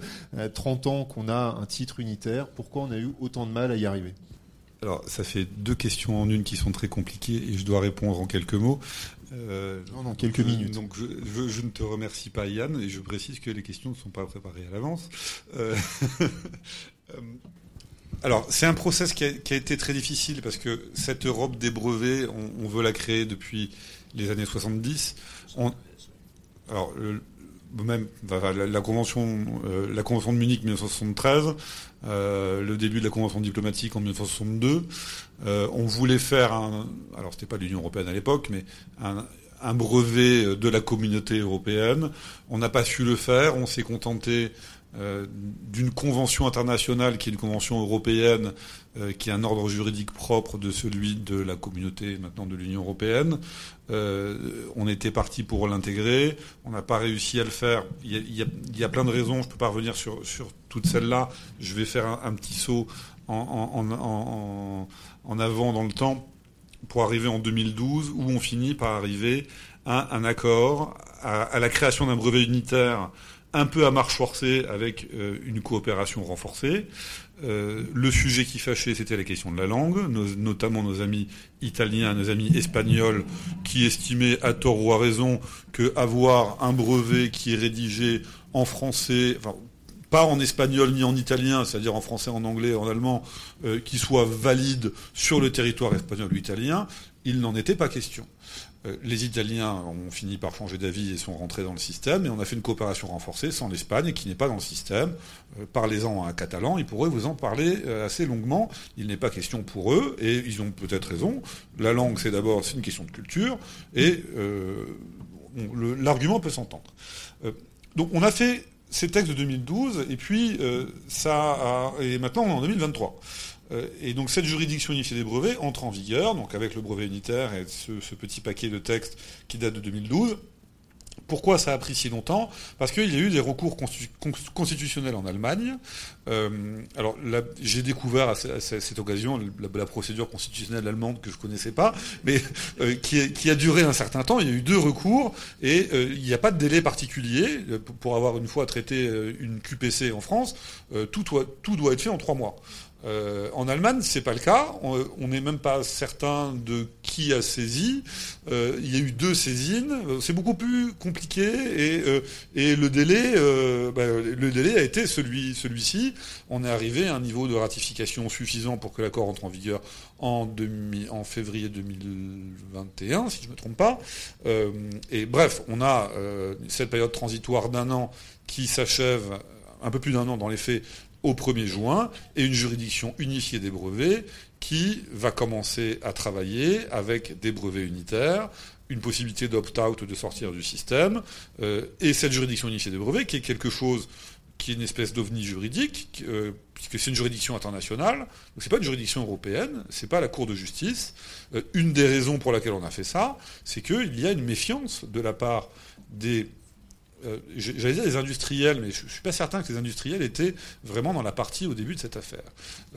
Speaker 2: 30 euh, ans qu'on a un titre unitaire. Pourquoi on a eu autant de mal à y arriver?
Speaker 4: Alors, ça fait deux questions en une qui sont très compliquées et je dois répondre en quelques mots.
Speaker 2: Euh, non, non, quelques minutes.
Speaker 4: Donc, je, ne te remercie pas, Yann, et je précise que les questions ne sont pas préparées à l'avance. Euh, [laughs] alors, c'est un process qui a, été très difficile parce que cette Europe des brevets, on, veut la créer depuis les années 70. alors, le, même la, convention, euh, la convention de Munich 1973, euh, le début de la convention diplomatique en 1962. Euh, on voulait faire un, alors c'était pas l'Union européenne à l'époque, mais un, un, brevet de la communauté européenne. On n'a pas su le faire. On s'est contenté euh, d'une convention internationale qui est une convention européenne, euh, qui est un ordre juridique propre de celui de la communauté maintenant de l'Union européenne. Euh, on était parti pour l'intégrer, on n'a pas réussi à le faire. Il y a, plein de raisons, je ne peux pas revenir sur, toutes celles-là. Je vais faire un, petit saut en, avant dans le temps pour arriver en 2012, où on finit par arriver à un accord, à la création d'un brevet unitaire un peu à marche forcée avec euh, une coopération renforcée. Euh, le sujet qui fâchait, c'était la question de la langue, notamment nos amis italiens, nos amis espagnols, qui estimaient à tort ou à raison que avoir un brevet qui est rédigé en français, enfin, pas en espagnol ni en italien, c'est-à-dire en français, en anglais, en allemand, euh, qui soit valide sur le territoire espagnol ou italien, il n'en était pas question. Euh, les Italiens ont fini par changer d'avis et sont rentrés dans le système, et on a fait une coopération renforcée sans l'Espagne, qui n'est pas dans le système. Euh, parlez-en à un Catalan, il pourrait vous en parler euh, assez longuement. Il n'est pas question pour eux, et ils ont peut-être raison. La langue, c'est d'abord une question de culture, et l'argument peut s'entendre. donc on a fait ces textes de 2012, et puis ça et maintenant on est en 2023. Euh, et donc cette juridiction unifiée des brevets entre en vigueur, donc avec le brevet unitaire et ce, petit paquet de textes qui date de 2012. Pourquoi ça a pris si longtemps? Parce qu'il y a eu des recours constitutionnels en Allemagne. Euh, alors j'ai découvert à, cette occasion la, procédure constitutionnelle allemande que je connaissais pas, mais euh, qui, a duré un certain temps. Il y a eu deux recours et il n'y a pas de délai particulier pour avoir une fois traité une QPC en France. tout doit être fait en trois mois. Euh, en Allemagne, c'est pas le cas. On n'est même pas certain de qui a saisi. Euh, il y a eu deux saisines. C'est beaucoup plus compliqué et, euh, et le délai, bah, le délai a été celui, celui-ci. On est arrivé à un niveau de ratification suffisant pour que l'accord entre en vigueur en, en février 2021, si je ne me trompe pas. et bref, on a cette période transitoire d'un an qui s'achève un peu plus d'un an dans les faits au 1er juin et une juridiction unifiée des brevets qui va commencer à travailler avec des brevets unitaires, une possibilité d'opt-out de sortir du système, euh, et cette juridiction unifiée des brevets qui est quelque chose qui est une espèce d'ovni juridique, euh, puisque c'est une juridiction internationale, donc c'est pas une juridiction européenne, c'est pas la Cour de justice. Euh, une des raisons pour laquelle on a fait ça, c'est qu'il y a une méfiance de la part des euh, j'allais dire des industriels, mais je ne suis pas certain que les industriels étaient vraiment dans la partie au début de cette affaire.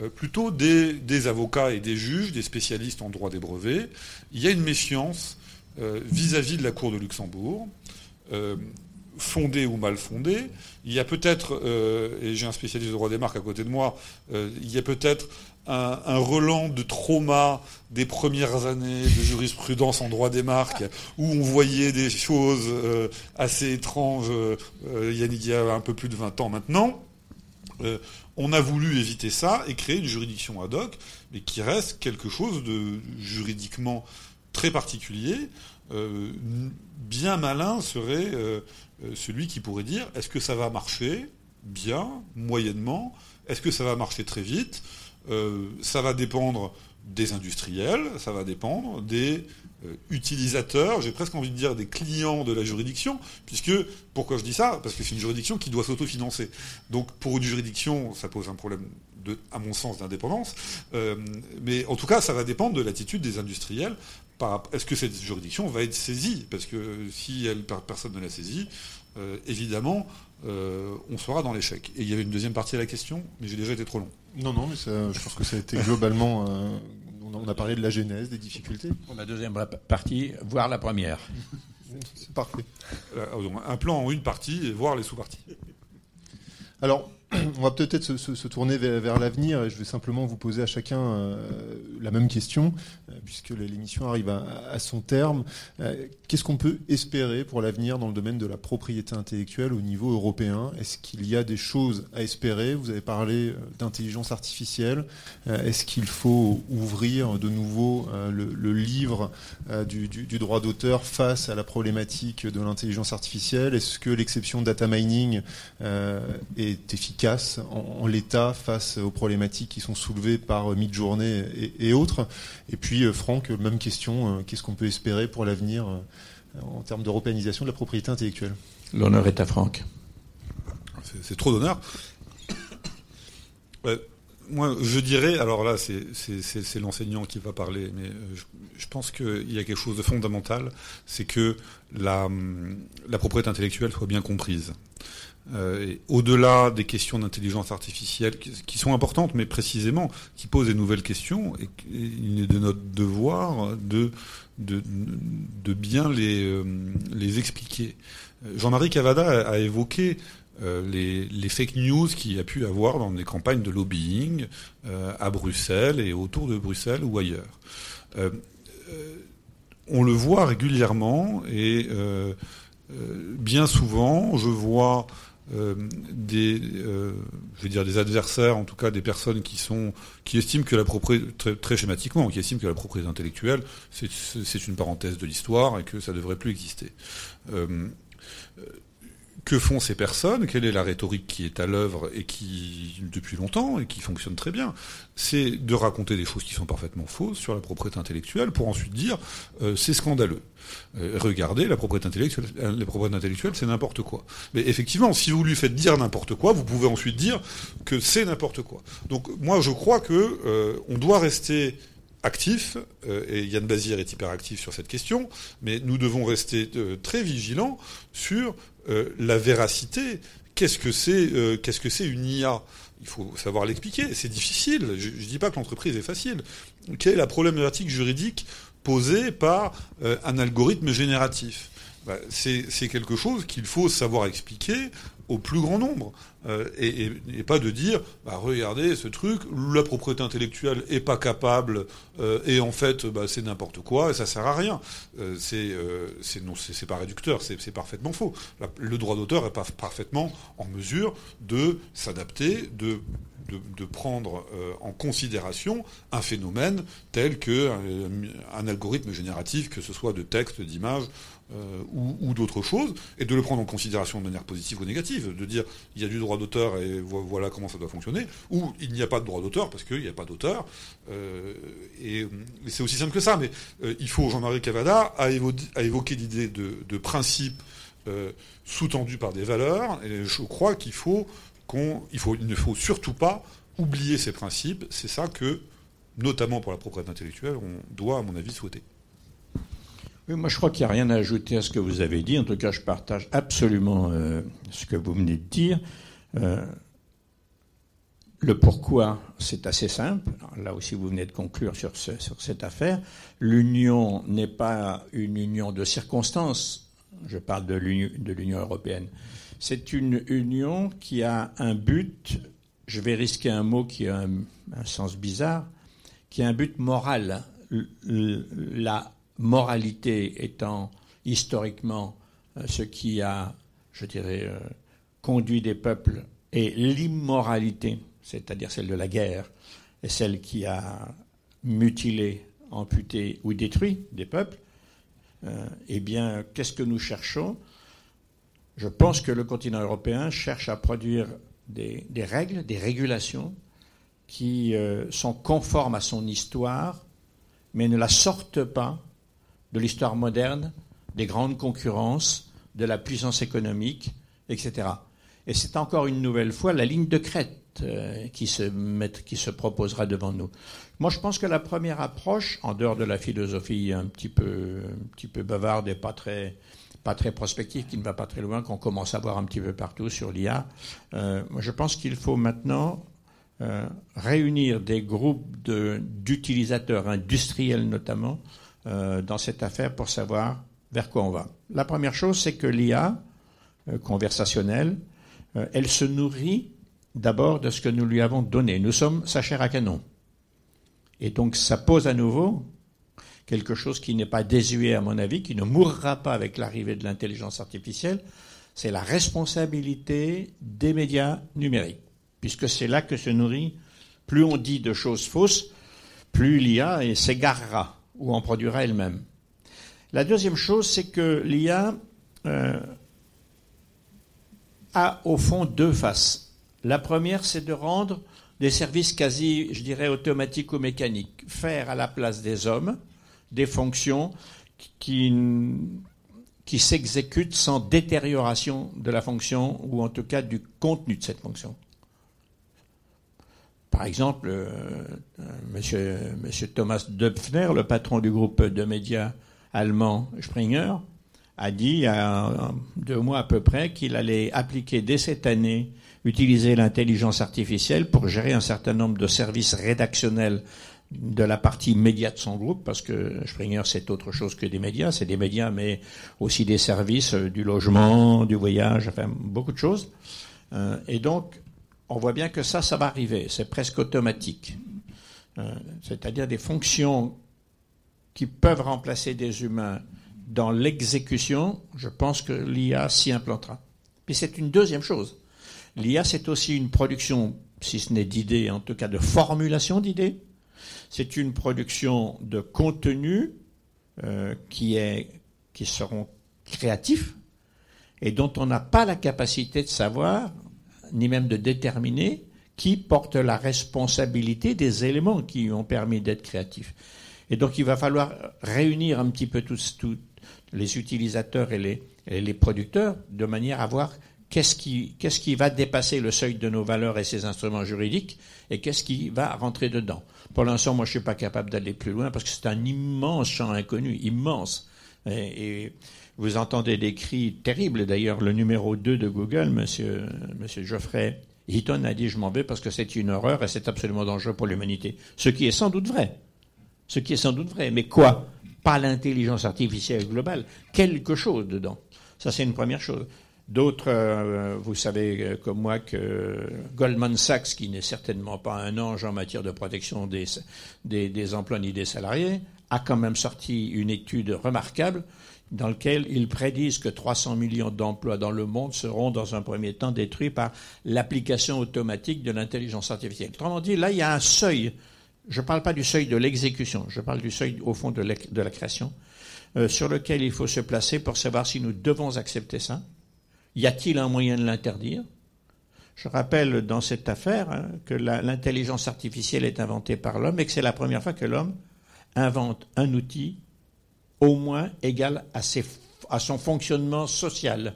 Speaker 4: Euh, plutôt des, avocats et des juges, des spécialistes en droit des brevets. Il y a une méfiance euh, vis-à-vis de la Cour de Luxembourg, fondée ou mal fondée. Il y a peut-être, et j'ai un spécialiste de droit des marques à côté de moi, il y a peut-être un, un, relan de trauma des premières années de jurisprudence en droit des marques, où on voyait des choses euh, assez étranges euh, il y a un peu plus de 20 ans maintenant. Euh, on a voulu éviter ça et créer une juridiction ad hoc, mais qui reste quelque chose de juridiquement très particulier. bien malin serait celui qui pourrait dire est-ce que ça va marcher bien, moyennement? Est-ce que ça va marcher très vite? Euh, ça va dépendre des industriels, ça va dépendre des euh, utilisateurs, j'ai presque envie de dire des clients de la juridiction, puisque, pourquoi je dis ça? Parce que c'est une juridiction qui doit s'autofinancer. Donc pour une juridiction, ça pose un problème, à mon sens, d'indépendance, euh, mais en tout cas, ça va dépendre de l'attitude des industriels. Est-ce que cette juridiction va être saisie? Parce que si elle, personne ne la saisit, évidemment, on sera dans l'échec. Et il y avait une deuxième partie à la question, mais j'ai déjà été trop long.
Speaker 2: Non, non, mais je pense que ça a été globalement. Euh, on a parlé de la genèse, des difficultés.
Speaker 3: Pour la deuxième partie, voir la première. [laughs]
Speaker 2: C'est parfait.
Speaker 4: Euh, un plan en une partie et voir les sous-parties.
Speaker 2: Alors, [clears throat] on va peut-être se, tourner vers, l'avenir et je vais simplement vous poser à chacun euh, la même question, euh, puisque l'émission arrive à, son terme. Euh, qu'est-ce qu'on peut espérer pour l'avenir dans le domaine de la propriété intellectuelle au niveau européen? Est-ce qu'il y a des choses à espérer? Vous avez parlé d'intelligence artificielle. Est-ce qu'il faut ouvrir de nouveau le, livre du, droit d'auteur face à la problématique de l'intelligence artificielle? Est-ce que l'exception data mining est efficace en, l'état face aux problématiques qui sont soulevées par Midjourney et, et autres. Et puis, euh, Franck, même question, euh, qu'est-ce qu'on peut espérer pour l'avenir euh, en termes d'européanisation de la propriété intellectuelle?
Speaker 3: L'honneur est à Franck.
Speaker 4: C'est trop d'honneur. moi, je dirais, alors là, c'est l'enseignant qui va parler, mais je, pense qu'il y a quelque chose de fondamental, c'est que la, la propriété intellectuelle soit bien comprise. Euh, au-delà des questions d'intelligence artificielle qui, sont importantes, mais précisément qui posent des nouvelles questions, il est de notre devoir de, de, bien les, euh, les expliquer. Jean-Marie Cavada a, évoqué euh, les, les, fake news qu'il y a pu avoir dans des campagnes de lobbying à Bruxelles et autour de Bruxelles ou ailleurs. on le voit régulièrement et bien souvent, je vois euh, des, euh, je dire des adversaires, en tout cas des personnes qui sont, qui estiment que la propriété, très, schématiquement, qui estiment que la propriété intellectuelle, c'est une parenthèse de l'histoire et que ça devrait plus exister. Euh, que font ces personnes Quelle est la rhétorique qui est à l'œuvre et qui, depuis longtemps, et qui fonctionne très bien C'est de raconter des choses qui sont parfaitement fausses sur la propriété intellectuelle pour ensuite dire euh, c'est scandaleux. Euh, regardez, la propriété intellectuelle, euh, les propriétés intellectuelles, c'est n'importe quoi. Mais effectivement, si vous lui faites dire n'importe quoi, vous pouvez ensuite dire que c'est n'importe quoi. Donc moi, je crois que on doit rester actif, et Yann Bazir est hyper actif sur cette question, mais nous devons rester très vigilants sur euh, la véracité. Qu'est-ce que c'est euh, Qu'est-ce que c'est une IA Il faut savoir l'expliquer. C'est difficile. Je ne dis pas que l'entreprise est facile. Quelle est la problématique juridique posée par euh, un algorithme génératif? Bah, c'est quelque chose qu'il faut savoir expliquer au plus grand nombre. Euh, et, pas de dire, bah, regardez ce truc, la propriété intellectuelle est pas capable, euh, et en fait, bah, c'est n'importe quoi, et ça sert à rien. Euh, c'est non, pas réducteur, c'est parfaitement faux. le droit d'auteur est pas parfaitement en mesure de s'adapter, de de, prendre en considération un phénomène tel que un, algorithme génératif, que ce soit de texte, d'image euh, ou, d'autres choses, et de le prendre en considération de manière positive ou négative, de dire il y a du droit d'auteur et voilà comment ça doit fonctionner, ou il n'y a pas de droit d'auteur parce qu'il n'y a pas d'auteur. Euh, et, c'est aussi simple que ça, mais euh, il faut, Jean-Marie Cavada a, évoqué l'idée de, principe sous-tendu par des valeurs, et je crois qu'il faut qu'on, ne faut surtout pas oublier ces principes, c'est ça que, notamment pour la propriété intellectuelle, on doit, à mon avis, souhaiter.
Speaker 3: Oui, moi je crois qu'il n'y a rien à ajouter à ce que vous avez dit. En tout cas, je partage absolument euh, ce que vous venez de dire. Euh, le pourquoi, c'est assez simple. Là aussi, vous venez de conclure sur, sur cette affaire. L'union n'est pas une union de circonstances. Je parle de l'Union européenne. C'est une union qui a un but, je vais risquer un mot qui a un, un sens bizarre, qui a un but moral. La moralité étant historiquement euh, ce qui a, je dirais, euh, conduit des peuples, et l'immoralité, c'est-à-dire celle de la guerre, est celle qui a mutilé, amputé ou détruit des peuples, euh, eh bien, qu'est-ce que nous cherchons? Je pense que le continent européen cherche à produire des, règles, des régulations qui sont conformes à son histoire, mais ne la sortent pas de l'histoire moderne, des grandes concurrences, de la puissance économique, etc. Et c'est encore une nouvelle fois la ligne de crête euh, qui, se qui se proposera devant nous. Moi, je pense que la première approche, en dehors de la philosophie un petit peu, un petit peu bavarde et pas très, pas très prospective, qui ne va pas très loin, qu'on commence à voir un petit peu partout sur l'IA, euh, je pense qu'il faut maintenant euh, réunir des groupes d'utilisateurs industriels notamment, euh, dans cette affaire pour savoir vers quoi on va. La première chose, c'est que l'IA euh, conversationnelle, euh, elle se nourrit d'abord de ce que nous lui avons donné. Nous sommes sa chair à canon. Et donc ça pose à nouveau quelque chose qui n'est pas désuet à mon avis, qui ne mourra pas avec l'arrivée de l'intelligence artificielle, c'est la responsabilité des médias numériques, puisque c'est là que se nourrit, plus on dit de choses fausses, plus l'IA s'égarera ou en produira elle-même. La deuxième chose, c'est que l'IA euh, a au fond deux faces. La première, c'est de rendre des services quasi, je dirais, automatiques ou mécaniques, faire à la place des hommes des fonctions qui, qui s'exécutent sans détérioration de la fonction ou en tout cas du contenu de cette fonction. Par exemple, euh, euh, monsieur, monsieur, Thomas Döpfner, le patron du groupe de médias allemand Springer, a dit il y a deux mois à peu près qu'il allait appliquer dès cette année, utiliser l'intelligence artificielle pour gérer un certain nombre de services rédactionnels de la partie média de son groupe, parce que Springer c'est autre chose que des médias, c'est des médias mais aussi des services, euh, du logement, du voyage, enfin beaucoup de choses. et donc on voit bien que ça, ça va arriver, c'est presque automatique. Euh, c'est-à-dire des fonctions qui peuvent remplacer des humains dans l'exécution, je pense que l'IA s'y implantera. Puis c'est une deuxième chose. L'IA, c'est aussi une production, si ce n'est d'idées, en tout cas de formulation d'idées. C'est une production de contenus euh, qui, seront créatifs, et dont on n'a pas la capacité de savoir, ni même de déterminer, qui porte la responsabilité des éléments qui ont permis d'être créatifs. Et donc il va falloir réunir un petit peu tous, les utilisateurs et les, les producteurs de manière à voir qu'est-ce qui, qui va dépasser le seuil de nos valeurs et ses instruments juridiques et qu'est-ce qui va rentrer dedans. Pour l'instant, moi, je ne suis pas capable d'aller plus loin parce que c'est un immense champ inconnu, immense. Et vous entendez des cris terribles. D'ailleurs, le numéro 2 de Google, monsieur, Geoffrey Hitton, a dit Je m'en vais parce que c'est une horreur et c'est absolument dangereux pour l'humanité. Ce qui est sans doute vrai. Ce qui est sans doute vrai. Mais quoi? Pas l'intelligence artificielle globale. Quelque chose dedans. Ça, c'est une première chose. D'autres, euh, vous savez euh, comme moi que Goldman Sachs, qui n'est certainement pas un ange en matière de protection des, emplois ni des salariés, a quand même sorti une étude remarquable dans laquelle ils prédisent que 300 millions d'emplois dans le monde seront dans un premier temps détruits par l'application automatique de l'intelligence artificielle. Autrement dit, là, il y a un seuil. Je ne parle pas du seuil de l'exécution, je parle du seuil au fond de, de la création, euh, sur lequel il faut se placer pour savoir si nous devons accepter ça y a-t-il un moyen de l'interdire? Je rappelle dans cette affaire hein, que l'intelligence artificielle est inventée par l'homme et que c'est la première fois que l'homme invente un outil au moins égal à, son fonctionnement social.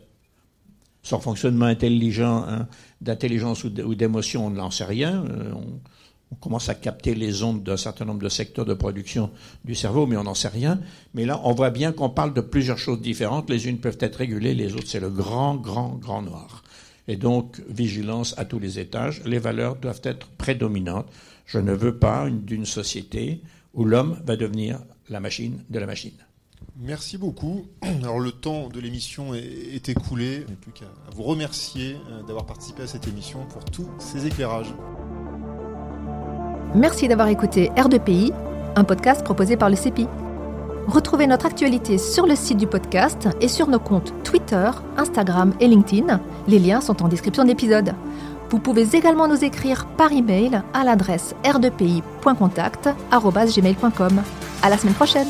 Speaker 3: Son fonctionnement intelligent, hein, d'intelligence ou d'émotion, on n'en sait rien. Euh, on commence à capter les ondes d'un certain nombre de secteurs de production du cerveau, mais on n'en sait rien. Mais là, on voit bien qu'on parle de plusieurs choses différentes. Les unes peuvent être régulées, les autres, c'est le grand, grand, grand noir. Et donc, vigilance à tous les étages. Les valeurs doivent être prédominantes. Je ne veux pas d'une société où l'homme va devenir la machine de la machine.
Speaker 2: Merci beaucoup. [clears throat] Alors le temps de l'émission est, écoulé. Je n'ai plus qu'à vous remercier euh, d'avoir participé à cette émission pour tous ces éclairages.
Speaker 6: Merci d'avoir écouté R2PI, un podcast proposé par le CEPI. Retrouvez notre actualité sur le site du podcast et sur nos comptes Twitter, Instagram et LinkedIn. Les liens sont en description de l'épisode. Vous pouvez également nous écrire par email à l'adresse r2pi.contact@gmail.com. À la semaine prochaine.